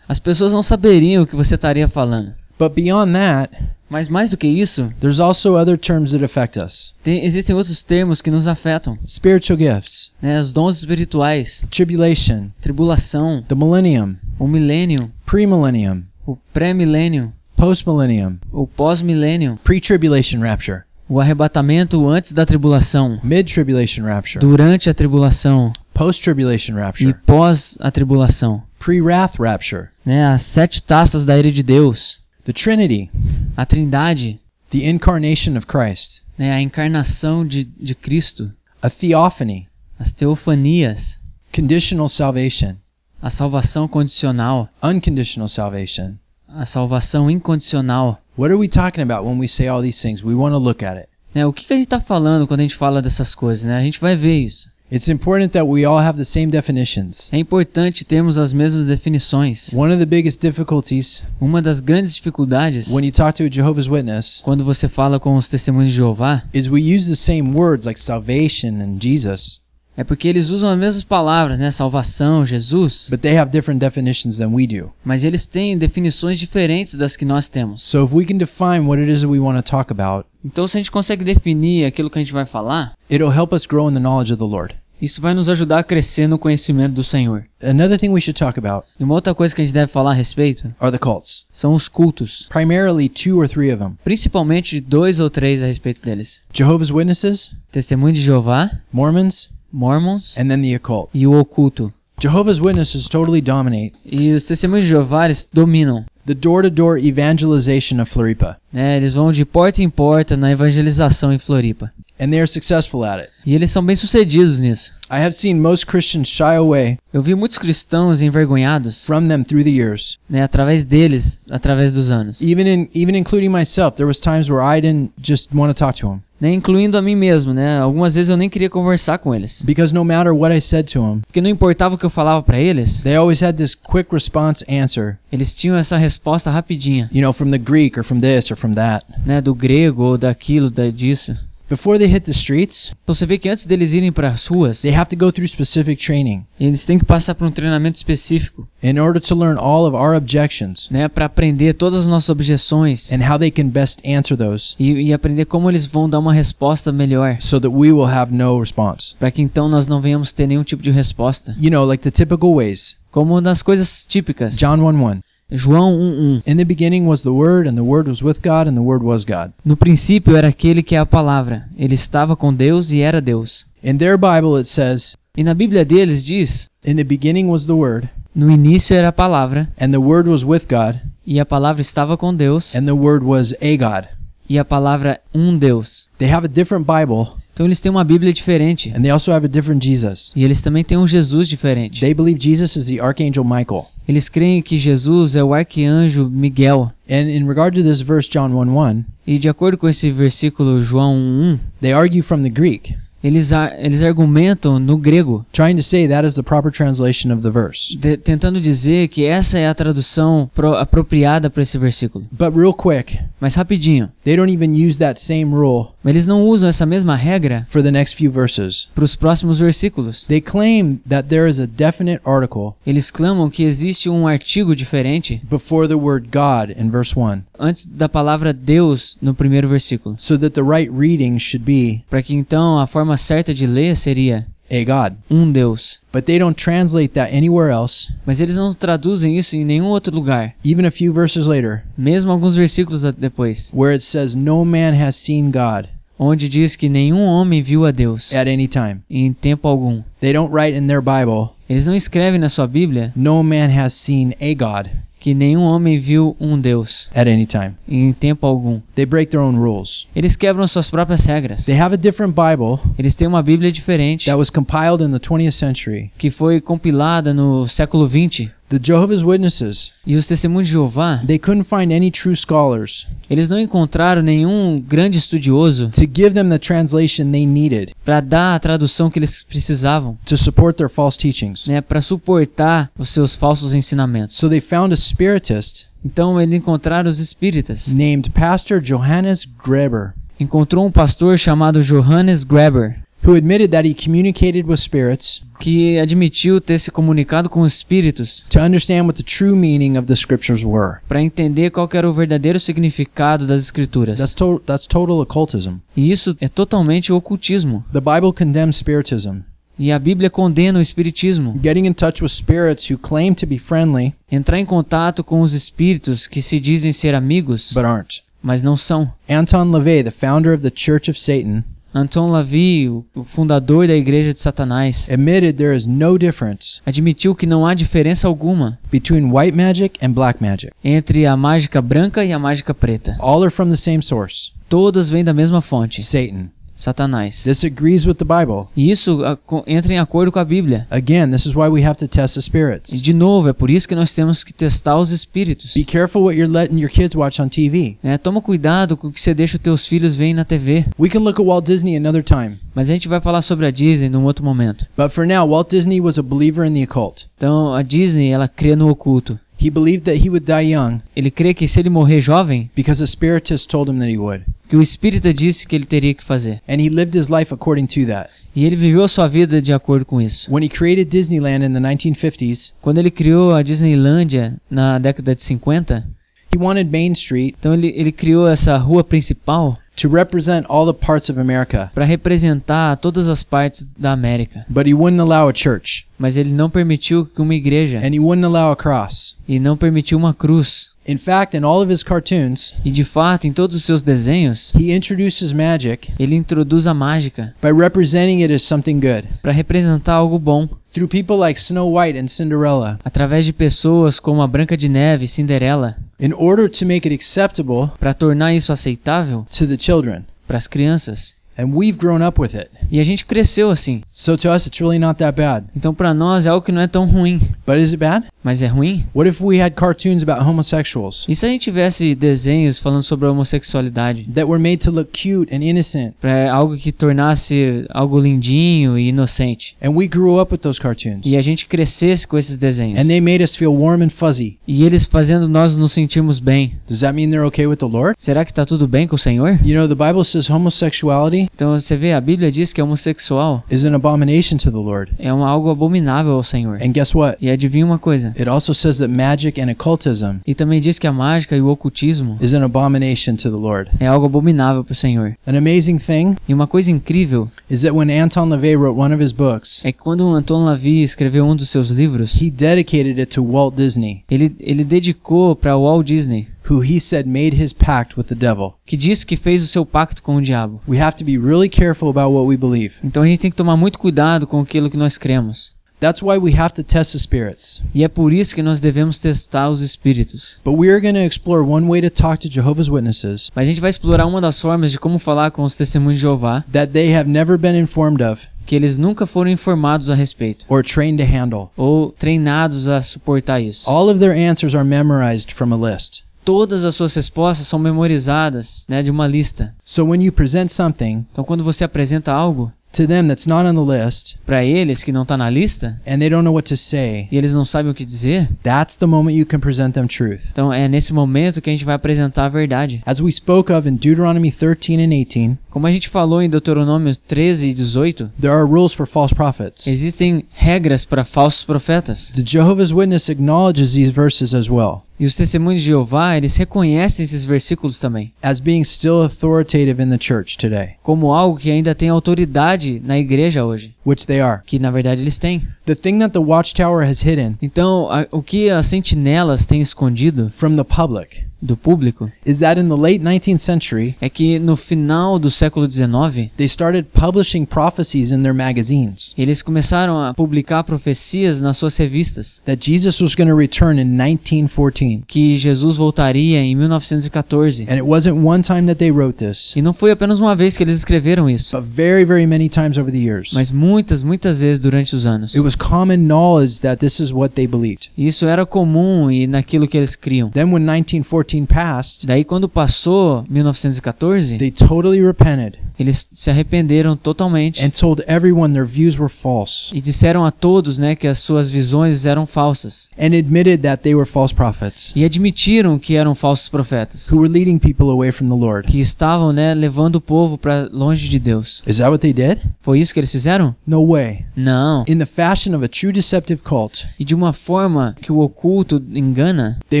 Speaker 1: As pessoas não saberiam o que você estaria falando.
Speaker 2: But beyond that,
Speaker 1: Mas mais do que isso,
Speaker 2: there's also other terms that affect us.
Speaker 1: tem- existem outros termos que nos afetam,
Speaker 2: spiritual gifts,
Speaker 1: né? Os dons espirituais,
Speaker 2: tribulation,
Speaker 1: tribulação,
Speaker 2: the millennium,
Speaker 1: o milênio,
Speaker 2: premillennium,
Speaker 1: o pré-milênio,
Speaker 2: postmillennium,
Speaker 1: o pós-milênio,
Speaker 2: pre tribulation rapture,
Speaker 1: o arrebatamento antes da tribulação,
Speaker 2: mid tribulation rapture,
Speaker 1: durante a tribulação.
Speaker 2: Post tribulation
Speaker 1: e
Speaker 2: rapture,
Speaker 1: pós a tribulação,
Speaker 2: pre wrath rapture,
Speaker 1: né? As sete taças da ira de Deus,
Speaker 2: the Trinity,
Speaker 1: a Trindade,
Speaker 2: the incarnation of Christ,
Speaker 1: né? A encarnação de, de Cristo,
Speaker 2: a theophany,
Speaker 1: as teofanias,
Speaker 2: conditional salvation,
Speaker 1: a salvação condicional,
Speaker 2: unconditional salvation.
Speaker 1: a salvação incondicional.
Speaker 2: What are we talking about when we say all these things? We want to look at it.
Speaker 1: Né? O que, que a gente está falando quando a gente fala dessas coisas? Né? A gente vai ver isso.
Speaker 2: It's important that we all have the same definitions.
Speaker 1: É importante termos as mesmas definições.
Speaker 2: One of the biggest difficulties
Speaker 1: Uma das grandes dificuldades
Speaker 2: when you talk to a Jehovah's Witness
Speaker 1: quando você fala com os testemunhos de Jeová
Speaker 2: is we use the same words like salvation and Jesus,
Speaker 1: é porque eles usam as mesmas palavras, né? Salvação, Jesus,
Speaker 2: but they have different definitions than we do.
Speaker 1: mas eles têm definições diferentes das que nós temos.
Speaker 2: So if we can define what it is that we want to talk about,
Speaker 1: Então, se a gente consegue definir aquilo que a gente vai falar,
Speaker 2: it'll help us grow in the knowledge of the Lord.
Speaker 1: Isso vai nos ajudar a crescer no conhecimento do Senhor.
Speaker 2: Another thing we should talk about
Speaker 1: E uma outra coisa que a gente deve falar a respeito
Speaker 2: are the cults.
Speaker 1: são os cultos,
Speaker 2: Primarily two or three of them.
Speaker 1: principalmente dois ou três a respeito deles:
Speaker 2: Jehovah's Witnesses,
Speaker 1: Testemunho de Jeová,
Speaker 2: Mormons,
Speaker 1: Mormons
Speaker 2: and then the occult.
Speaker 1: e o oculto.
Speaker 2: Jehovah's Witnesses totally dominate
Speaker 1: E os testemunhos de Jeová eles dominam.
Speaker 2: the door-to-door evangelization of Floripa,
Speaker 1: Né? Eles vão de porta em porta na evangelização em Floripa.
Speaker 2: And they are successful at it.
Speaker 1: E eles são bem sucedidos nisso.
Speaker 2: I have seen most Christians shy away
Speaker 1: Eu vi muitos cristãos envergonhados,
Speaker 2: from them through the years.
Speaker 1: né, através deles, através dos anos.
Speaker 2: Even in even including myself, there was times where I didn't just want to talk to them
Speaker 1: Né, incluindo a mim mesmo, né? Algumas vezes eu nem queria conversar com eles.
Speaker 2: because no matter what I said to them,
Speaker 1: Porque não importava o que eu falava pra eles,
Speaker 2: they always had this quick response answer,
Speaker 1: eles tinham essa resposta rapidinha,
Speaker 2: you know, from the Greek or from this or from that.
Speaker 1: né? Do grego ou daquilo, da, disso.
Speaker 2: Before they hit the streets,
Speaker 1: Então você vê que antes deles irem para as ruas,
Speaker 2: they have to go through specific training
Speaker 1: eles têm que passar por um treinamento específico,
Speaker 2: in order to learn all of our objections
Speaker 1: né? Para aprender todas as nossas objeções
Speaker 2: and how they can best answer those
Speaker 1: e, e aprender como eles vão dar uma resposta melhor.
Speaker 2: so that we will have no response.
Speaker 1: Para que então nós não venhamos ter nenhum tipo de resposta.
Speaker 2: You know, like the typical ways.
Speaker 1: Como nas coisas típicas.
Speaker 2: John 1 1.
Speaker 1: João 1:1.
Speaker 2: In the beginning was the Word, and the Word was with God, and the Word was God.
Speaker 1: No princípio era aquele que é a palavra. Ele estava com Deus e era Deus.
Speaker 2: In their Bible, it says,
Speaker 1: E na Bíblia deles diz:
Speaker 2: In the beginning was the Word,
Speaker 1: no início era a palavra,
Speaker 2: and the Word was with God,
Speaker 1: e a palavra estava com Deus,
Speaker 2: and the Word was a God.
Speaker 1: e a palavra um Deus.
Speaker 2: They have a different Bible,
Speaker 1: Então eles têm uma Bíblia diferente.
Speaker 2: and they also have a different Jesus.
Speaker 1: E eles também têm um Jesus diferente.
Speaker 2: They believe Jesus is the Archangel Michael.
Speaker 1: Eles creem que Jesus é o arcanjo Miguel.
Speaker 2: And in regard to this verse, John 1 1,
Speaker 1: E de acordo com esse versículo João 1:1,
Speaker 2: they argue from the Greek,
Speaker 1: eles, eles argumentam no grego,
Speaker 2: trying to say that is the proper translation of the verse.
Speaker 1: de- tentando dizer que essa é a tradução pro- apropriada para esse versículo.
Speaker 2: But real quick,
Speaker 1: Mas rapidinho,
Speaker 2: they don't even use that same rule
Speaker 1: eles não usam essa mesma regra
Speaker 2: for the next few verses.
Speaker 1: para os próximos versículos.
Speaker 2: They claim that there is a definite article
Speaker 1: Eles clamam que existe um artigo diferente
Speaker 2: before the word God in verse 1,
Speaker 1: antes da palavra Deus no primeiro versículo,
Speaker 2: so that the right reading should be
Speaker 1: para que então a forma certa de ler seria
Speaker 2: a God.
Speaker 1: um Deus.
Speaker 2: But they don't translate that anywhere else,
Speaker 1: Mas eles não traduzem isso em nenhum outro lugar,
Speaker 2: even a few verses later,
Speaker 1: mesmo alguns versículos depois,
Speaker 2: where it says, No man has seen God
Speaker 1: onde diz que nenhum homem viu a Deus
Speaker 2: at any time.
Speaker 1: em tempo algum.
Speaker 2: They don't write in their Bible,
Speaker 1: Eles não escrevem na sua Bíblia
Speaker 2: No man has seen a God
Speaker 1: que nenhum homem viu um Deus
Speaker 2: at any time.
Speaker 1: em tempo algum.
Speaker 2: They break their own rules.
Speaker 1: Eles quebram suas próprias regras.
Speaker 2: They have a different Bible
Speaker 1: Eles têm uma Bíblia diferente
Speaker 2: that was compiled in the 20th century.
Speaker 1: que foi compilada no século 20
Speaker 2: The Jehovah's Witnesses,
Speaker 1: e os testemunhos de Jeová,
Speaker 2: they couldn't find any true scholars
Speaker 1: eles não encontraram nenhum grande estudioso
Speaker 2: to give them the translation they needed
Speaker 1: para dar a tradução que eles precisavam,
Speaker 2: to support their false teachings.
Speaker 1: né, para suportar os seus falsos ensinamentos.
Speaker 2: So they found a spiritist
Speaker 1: Então eles encontraram os espíritas.
Speaker 2: named Pastor Johannes Greber,
Speaker 1: Encontrou um pastor chamado Johannes Graber,
Speaker 2: who admitted that he communicated with spirits
Speaker 1: que admitiu ter se comunicado com os espíritos
Speaker 2: to understand what the true meaning of the scriptures were.
Speaker 1: para entender qual era o verdadeiro significado das escrituras.
Speaker 2: That's, to- that's total occultism.
Speaker 1: E isso é totalmente ocultismo.
Speaker 2: The Bible condemns spiritism.
Speaker 1: E a Bíblia condena o espiritismo.
Speaker 2: Getting in touch with spirits who claim to be friendly
Speaker 1: Entrar em contato com os espíritos que se dizem ser amigos,
Speaker 2: but aren't.
Speaker 1: mas não são.
Speaker 2: Anton LaVey, the founder of the Church of Satan,
Speaker 1: Anton Lavey, o o fundador da Igreja de Satanás,
Speaker 2: admitted there is no difference
Speaker 1: admitiu que não há diferença alguma
Speaker 2: between white magic and black magic.
Speaker 1: entre a mágica branca e a mágica preta.
Speaker 2: All are from the same source,
Speaker 1: Todas vêm da mesma fonte,
Speaker 2: Satan.
Speaker 1: Satanás.
Speaker 2: disagrees with the Bible.
Speaker 1: E isso a- co- entra em acordo com a Bíblia.
Speaker 2: Again, this is why we have to test the
Speaker 1: E
Speaker 2: spirits.
Speaker 1: de novo, é por isso que nós temos que testar os espíritos.
Speaker 2: Be careful what you're letting your kids watch on TV.
Speaker 1: né? toma cuidado com o que você deixa os teus filhos verem na TV.
Speaker 2: We can look at Walt Disney another time.
Speaker 1: Mas a gente vai falar sobre a Disney num outro momento.
Speaker 2: But for now, Walt Disney was a believer in the occult.
Speaker 1: Então, a Disney, ela crê no oculto.
Speaker 2: He believed that he would die young
Speaker 1: Ele crê que se ele morrer jovem,
Speaker 2: because a spiritist told him that he would.
Speaker 1: Que o espírita disse que ele teria que fazer.
Speaker 2: And he lived his life according to that.
Speaker 1: E ele viveu a sua vida de acordo com isso.
Speaker 2: When he created Disneyland in the 1950s,
Speaker 1: Quando ele criou a Disneylândia na década de 50,
Speaker 2: he wanted Main Street
Speaker 1: então ele, ele criou essa rua principal
Speaker 2: to represent all the parts of America,
Speaker 1: para representar todas as partes da América.
Speaker 2: but he wouldn't allow a church
Speaker 1: Mas ele não permitiu que uma igreja
Speaker 2: and he wouldn't allow a cross.
Speaker 1: e não permitiu uma cruz.
Speaker 2: In fact, in all of his cartoons,
Speaker 1: E de fato, em todos os seus desenhos,
Speaker 2: he introduces magic
Speaker 1: ele introduz a mágica
Speaker 2: by representing it as something good.
Speaker 1: para representar algo bom,
Speaker 2: Through people like Snow White and Cinderella,
Speaker 1: através de pessoas como a Branca de Neve e Cinderela,
Speaker 2: in order to make it acceptable
Speaker 1: para tornar isso aceitável
Speaker 2: to the children.
Speaker 1: para as crianças.
Speaker 2: And we've grown up with it.
Speaker 1: E a gente cresceu assim.
Speaker 2: So to us, it's really not that bad.
Speaker 1: Então para nós é algo que não é tão ruim,
Speaker 2: But is it bad?
Speaker 1: Mas é ruim.
Speaker 2: What if we had cartoons about homosexuals
Speaker 1: E se a gente tivesse desenhos falando sobre a homossexualidade?
Speaker 2: that were made to look cute and innocent?
Speaker 1: Para algo que tornasse algo lindinho e inocente.
Speaker 2: And we grew up with those cartoons.
Speaker 1: E a gente crescesse com esses desenhos.
Speaker 2: And they made us feel warm and fuzzy.
Speaker 1: E eles fazendo nós nos sentirmos bem.
Speaker 2: Does that mean they're okay with the Lord?
Speaker 1: Será que tá tudo bem com o Senhor?
Speaker 2: You know, the Bible says homosexuality
Speaker 1: Então você vê, a Bíblia diz que homossexual
Speaker 2: is an abomination to the Lord.
Speaker 1: é um, algo abominável ao Senhor.
Speaker 2: And guess what?
Speaker 1: E adivinha uma coisa?
Speaker 2: It also says that magic and occultism
Speaker 1: E também diz que a mágica e o ocultismo
Speaker 2: is an abomination to the Lord.
Speaker 1: é algo abominável para o Senhor.
Speaker 2: An amazing thing
Speaker 1: E uma coisa incrível
Speaker 2: is that when Anton LaVey wrote one of his books,
Speaker 1: é que quando Anton Lavey escreveu um dos seus livros,
Speaker 2: he dedicated it to Walt Disney,
Speaker 1: ele, ele dedicou para Walt Disney,
Speaker 2: who he said made his pact with the devil.
Speaker 1: que disse que fez o seu pacto com o diabo.
Speaker 2: We have to be really careful about what we believe.
Speaker 1: Então a gente tem que tomar muito cuidado com aquilo que nós cremos.
Speaker 2: That's why we have to test the spirits.
Speaker 1: E é por isso que nós devemos testar os espíritos.
Speaker 2: But we are going to explore one way to talk to Jehovah's Witnesses
Speaker 1: Mas a gente vai explorar uma das formas de como falar com os testemunhos de Jeová,
Speaker 2: that they have never been informed of
Speaker 1: que eles nunca foram informados a respeito,
Speaker 2: or trained to handle.
Speaker 1: ou treinados a suportar isso.
Speaker 2: All of their answers are memorized from a list.
Speaker 1: Todas as suas respostas são memorizadas né, de uma lista.
Speaker 2: So when you present something
Speaker 1: Então quando você apresenta algo
Speaker 2: to them that's not on the list
Speaker 1: para eles que não está na lista,
Speaker 2: and they don't know what to say,
Speaker 1: e eles não sabem o que dizer,
Speaker 2: that's the moment you can present them truth.
Speaker 1: então é nesse momento que a gente vai apresentar a verdade.
Speaker 2: As we spoke of in Deuteronomy 13 and 18,
Speaker 1: Como a gente falou em Deuteronômio 13 e 18,
Speaker 2: there are rules for false prophets.
Speaker 1: existem regras para falsos profetas.
Speaker 2: The Jehovah's Witness acknowledges these verses as well
Speaker 1: E os testemunhos de Jeová, eles reconhecem esses versículos também,
Speaker 2: as being still authoritative in the church today,
Speaker 1: como algo que ainda tem autoridade na igreja hoje,
Speaker 2: which they are.
Speaker 1: que na verdade eles têm.
Speaker 2: The thing that the watchtower has hidden
Speaker 1: Então, a- o que as sentinelas têm escondido
Speaker 2: from the public
Speaker 1: do público
Speaker 2: is that in the late 19th century,
Speaker 1: é que no final do século XIX,
Speaker 2: they started publishing prophecies in their magazines
Speaker 1: eles começaram a publicar profecias nas suas revistas
Speaker 2: that Jesus was going to return in 1914.
Speaker 1: que Jesus voltaria em 1914.
Speaker 2: And it wasn't one time that they wrote this,
Speaker 1: E não foi apenas uma vez que eles escreveram isso,
Speaker 2: but very, very many times over the years.
Speaker 1: mas muitas, muitas vezes durante os anos.
Speaker 2: It was common knowledge that this is what they believed.
Speaker 1: Isso era comum e naquilo que eles criam.
Speaker 2: Then, when 1914 passed,
Speaker 1: Daí quando passou 1914,
Speaker 2: they totally repented
Speaker 1: eles se arrependeram totalmente
Speaker 2: and told everyone their views were false
Speaker 1: e disseram a todos, né, que as suas visões eram falsas
Speaker 2: and admitted that they were false prophets
Speaker 1: e admitiram que eram falsos profetas,
Speaker 2: who were leading people away from the Lord.
Speaker 1: que estavam, né, levando o povo para longe de Deus.
Speaker 2: Is that what they did?
Speaker 1: Foi isso que eles fizeram?
Speaker 2: No way.
Speaker 1: Não.
Speaker 2: In the fashion of a true deceptive cult,
Speaker 1: E de uma forma que o oculto engana,
Speaker 2: they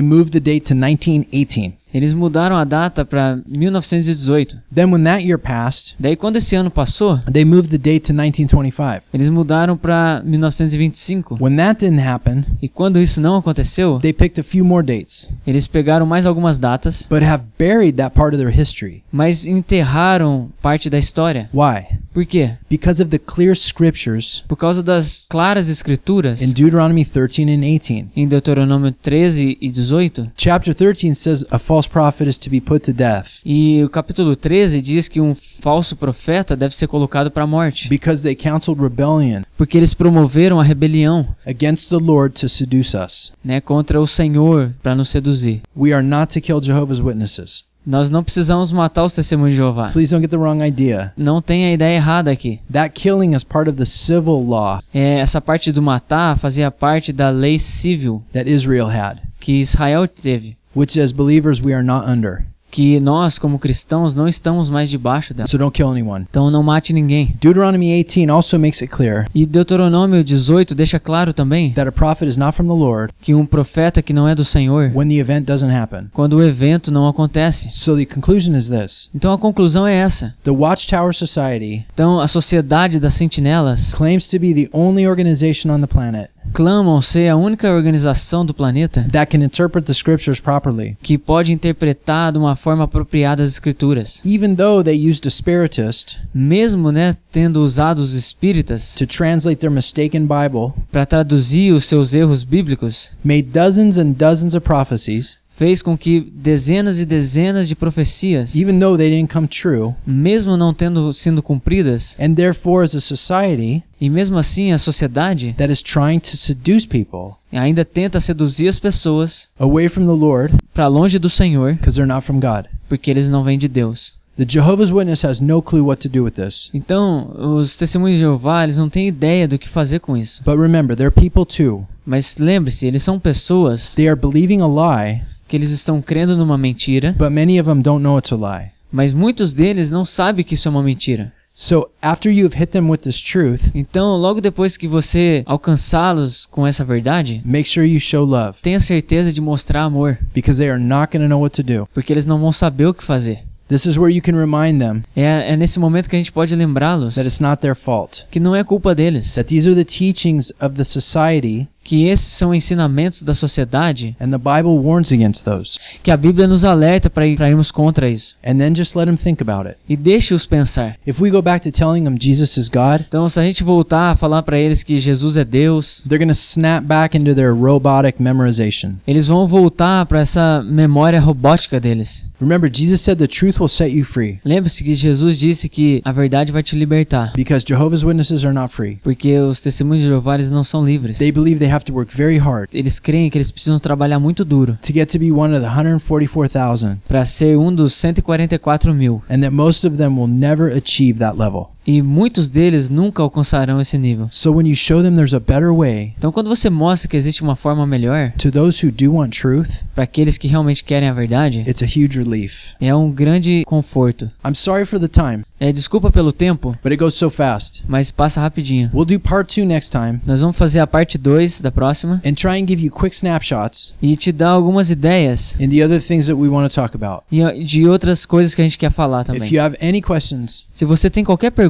Speaker 2: moved the date to 1918.
Speaker 1: Eles mudaram a data para 1918.
Speaker 2: Then, when that year passed,
Speaker 1: Daí quando esse ano passou,
Speaker 2: they moved the date to 1925.
Speaker 1: eles mudaram para 1925.
Speaker 2: When that didn't happen,
Speaker 1: E quando isso não aconteceu,
Speaker 2: they picked a few more dates,
Speaker 1: eles pegaram mais algumas datas,
Speaker 2: but have buried that part of their history.
Speaker 1: mas enterraram parte da história.
Speaker 2: Why?
Speaker 1: Por quê?
Speaker 2: Because of the clear scriptures
Speaker 1: Por causa das claras escrituras
Speaker 2: in Deuteronomy 13 and 18.
Speaker 1: em Deuteronômio 13 e 18.
Speaker 2: Chapter 13 says a false false prophet is to be put to death
Speaker 1: E o capítulo 13 diz que um falso profeta deve ser colocado para a morte,
Speaker 2: because they counseled rebellion
Speaker 1: porque eles promoveram a rebelião,
Speaker 2: against the Lord to seduce us.
Speaker 1: né, contra o Senhor para nos seduzir.
Speaker 2: We are not to kill Jehovah's Witnesses.
Speaker 1: Nós não precisamos matar os testemunhos de Jeová.
Speaker 2: Please don't get the wrong idea.
Speaker 1: Não tem a ideia errada aqui.
Speaker 2: That killing is part of the civil law
Speaker 1: É, essa parte do matar fazia parte da lei civil
Speaker 2: that Israel had,
Speaker 1: que Israel teve,
Speaker 2: which as believers we are not under.
Speaker 1: que nós como cristãos não estamos mais debaixo dela.
Speaker 2: So don't kill anyone.
Speaker 1: Então não mate ninguém.
Speaker 2: Deuteronomy 18 also makes it clear
Speaker 1: E Deuteronômio 18 deixa claro também
Speaker 2: that a prophet is not from the Lord
Speaker 1: que um profeta que não é do Senhor,
Speaker 2: when the event doesn't happen.
Speaker 1: quando o evento não acontece.
Speaker 2: So the conclusion is this
Speaker 1: Então a conclusão é essa.
Speaker 2: the Watchtower Society
Speaker 1: Então a sociedade das sentinelas
Speaker 2: claims to be the only organization on the planet
Speaker 1: clamam ser a única organização do planeta
Speaker 2: that can interpret the scriptures properly.
Speaker 1: que pode interpretar de uma forma apropriada as escrituras.
Speaker 2: Even though they used a spiritist
Speaker 1: Mesmo, né, tendo usado os espíritas
Speaker 2: to translate their mistaken Bible,
Speaker 1: para traduzir os seus erros bíblicos,
Speaker 2: made dozens and dozens of prophecies,
Speaker 1: fez com que dezenas e dezenas de profecias,
Speaker 2: even though they didn't come true,
Speaker 1: mesmo não tendo sido cumpridas,
Speaker 2: and therefore as a society
Speaker 1: e mesmo assim a sociedade
Speaker 2: that is trying to seduce people
Speaker 1: ainda tenta seduzir as pessoas
Speaker 2: away from the Lord
Speaker 1: para longe do Senhor,
Speaker 2: because they're not from God.
Speaker 1: porque eles não vêm de Deus.
Speaker 2: The Jehovah's Witness has no clue what to do with this.
Speaker 1: Então, os testemunhos de Jeová, eles não têm ideia do que fazer com isso.
Speaker 2: But remember, they're people too.
Speaker 1: Mas lembre-se, eles são pessoas
Speaker 2: They are believing a lie,
Speaker 1: que eles estão crendo numa mentira,
Speaker 2: but many of them don't know it's a lie.
Speaker 1: mas muitos deles não sabem que isso é uma mentira.
Speaker 2: So after you've hit them with this truth,
Speaker 1: Então, logo depois que você alcançá-los com essa verdade,
Speaker 2: make sure you show love
Speaker 1: tenha certeza de mostrar amor,
Speaker 2: because they are not going to know what to do.
Speaker 1: porque eles não vão saber o que fazer.
Speaker 2: This is where you can remind them
Speaker 1: É, é nesse momento que a gente pode lembrá-los
Speaker 2: that it's not their fault.
Speaker 1: que não é culpa deles,
Speaker 2: That these are the teachings of the society
Speaker 1: que esses são ensinamentos da sociedade,
Speaker 2: and the Bible warns against those.
Speaker 1: que a Bíblia nos alerta para ir, irmos contra isso.
Speaker 2: And then just let them think about it.
Speaker 1: E deixe-os pensar.
Speaker 2: If we go back to telling them Jesus is God,
Speaker 1: Então, se a gente voltar a falar para eles que Jesus é Deus,
Speaker 2: they're to snap back into their robotic memorization.
Speaker 1: eles vão voltar para essa memória robótica deles.
Speaker 2: Remember, Jesus said the truth will set you free
Speaker 1: Lembre-se que Jesus disse que a verdade vai te libertar,
Speaker 2: because Jehovah's Witnesses are not free.
Speaker 1: porque os testemunhos de Jeová eles não são livres.
Speaker 2: They believe they have to work very hard
Speaker 1: Eles creem que eles precisam trabalhar muito duro
Speaker 2: to get to be one of the 144,000
Speaker 1: para ser um dos 144 mil.
Speaker 2: and that most of them will never achieve that level.
Speaker 1: E muitos deles nunca alcançarão esse nível.
Speaker 2: So when you show them there's a better way
Speaker 1: Então, quando você mostra que existe uma forma melhor
Speaker 2: to those who do want truth,
Speaker 1: para aqueles que realmente querem a verdade,
Speaker 2: it's a huge relief.
Speaker 1: é um grande conforto.
Speaker 2: I'm sorry for the time,
Speaker 1: É, desculpa pelo tempo,
Speaker 2: but it goes so fast.
Speaker 1: mas passa rapidinho.
Speaker 2: We'll do part 2 next time
Speaker 1: Nós vamos fazer a parte 2 da próxima
Speaker 2: and try and give you quick snapshots
Speaker 1: e te dar algumas ideias
Speaker 2: in the other things that we want to talk about.
Speaker 1: e de outras coisas que a gente quer falar
Speaker 2: If
Speaker 1: também.
Speaker 2: you have any questions,
Speaker 1: Se você tem qualquer pergunta,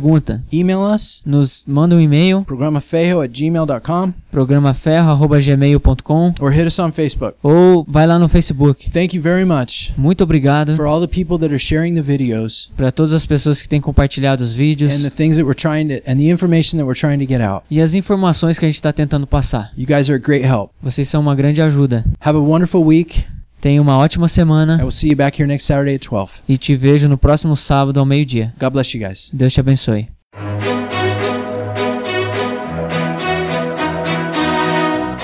Speaker 2: email us
Speaker 1: nos manda um e-mail
Speaker 2: programafejo at gmail.com
Speaker 1: programaferro@gmail.com
Speaker 2: or hit us on Facebook.
Speaker 1: ou vai lá no Facebook.
Speaker 2: Thank you very much
Speaker 1: Muito obrigado
Speaker 2: for all the people that are sharing the videos
Speaker 1: para todas as pessoas que têm compartilhado os
Speaker 2: and
Speaker 1: vídeos
Speaker 2: the things that we're trying to and the information that we're trying to get out.
Speaker 1: e as informações que a gente está tentando passar.
Speaker 2: You guys are great help.
Speaker 1: Vocês são uma grande ajuda.
Speaker 2: Have a wonderful week.
Speaker 1: Tenha uma ótima
Speaker 2: I
Speaker 1: semana
Speaker 2: will see you back here next Saturday at 12.
Speaker 1: e te vejo no próximo sábado ao meio-dia.
Speaker 2: God bless you guys.
Speaker 1: Deus te abençoe.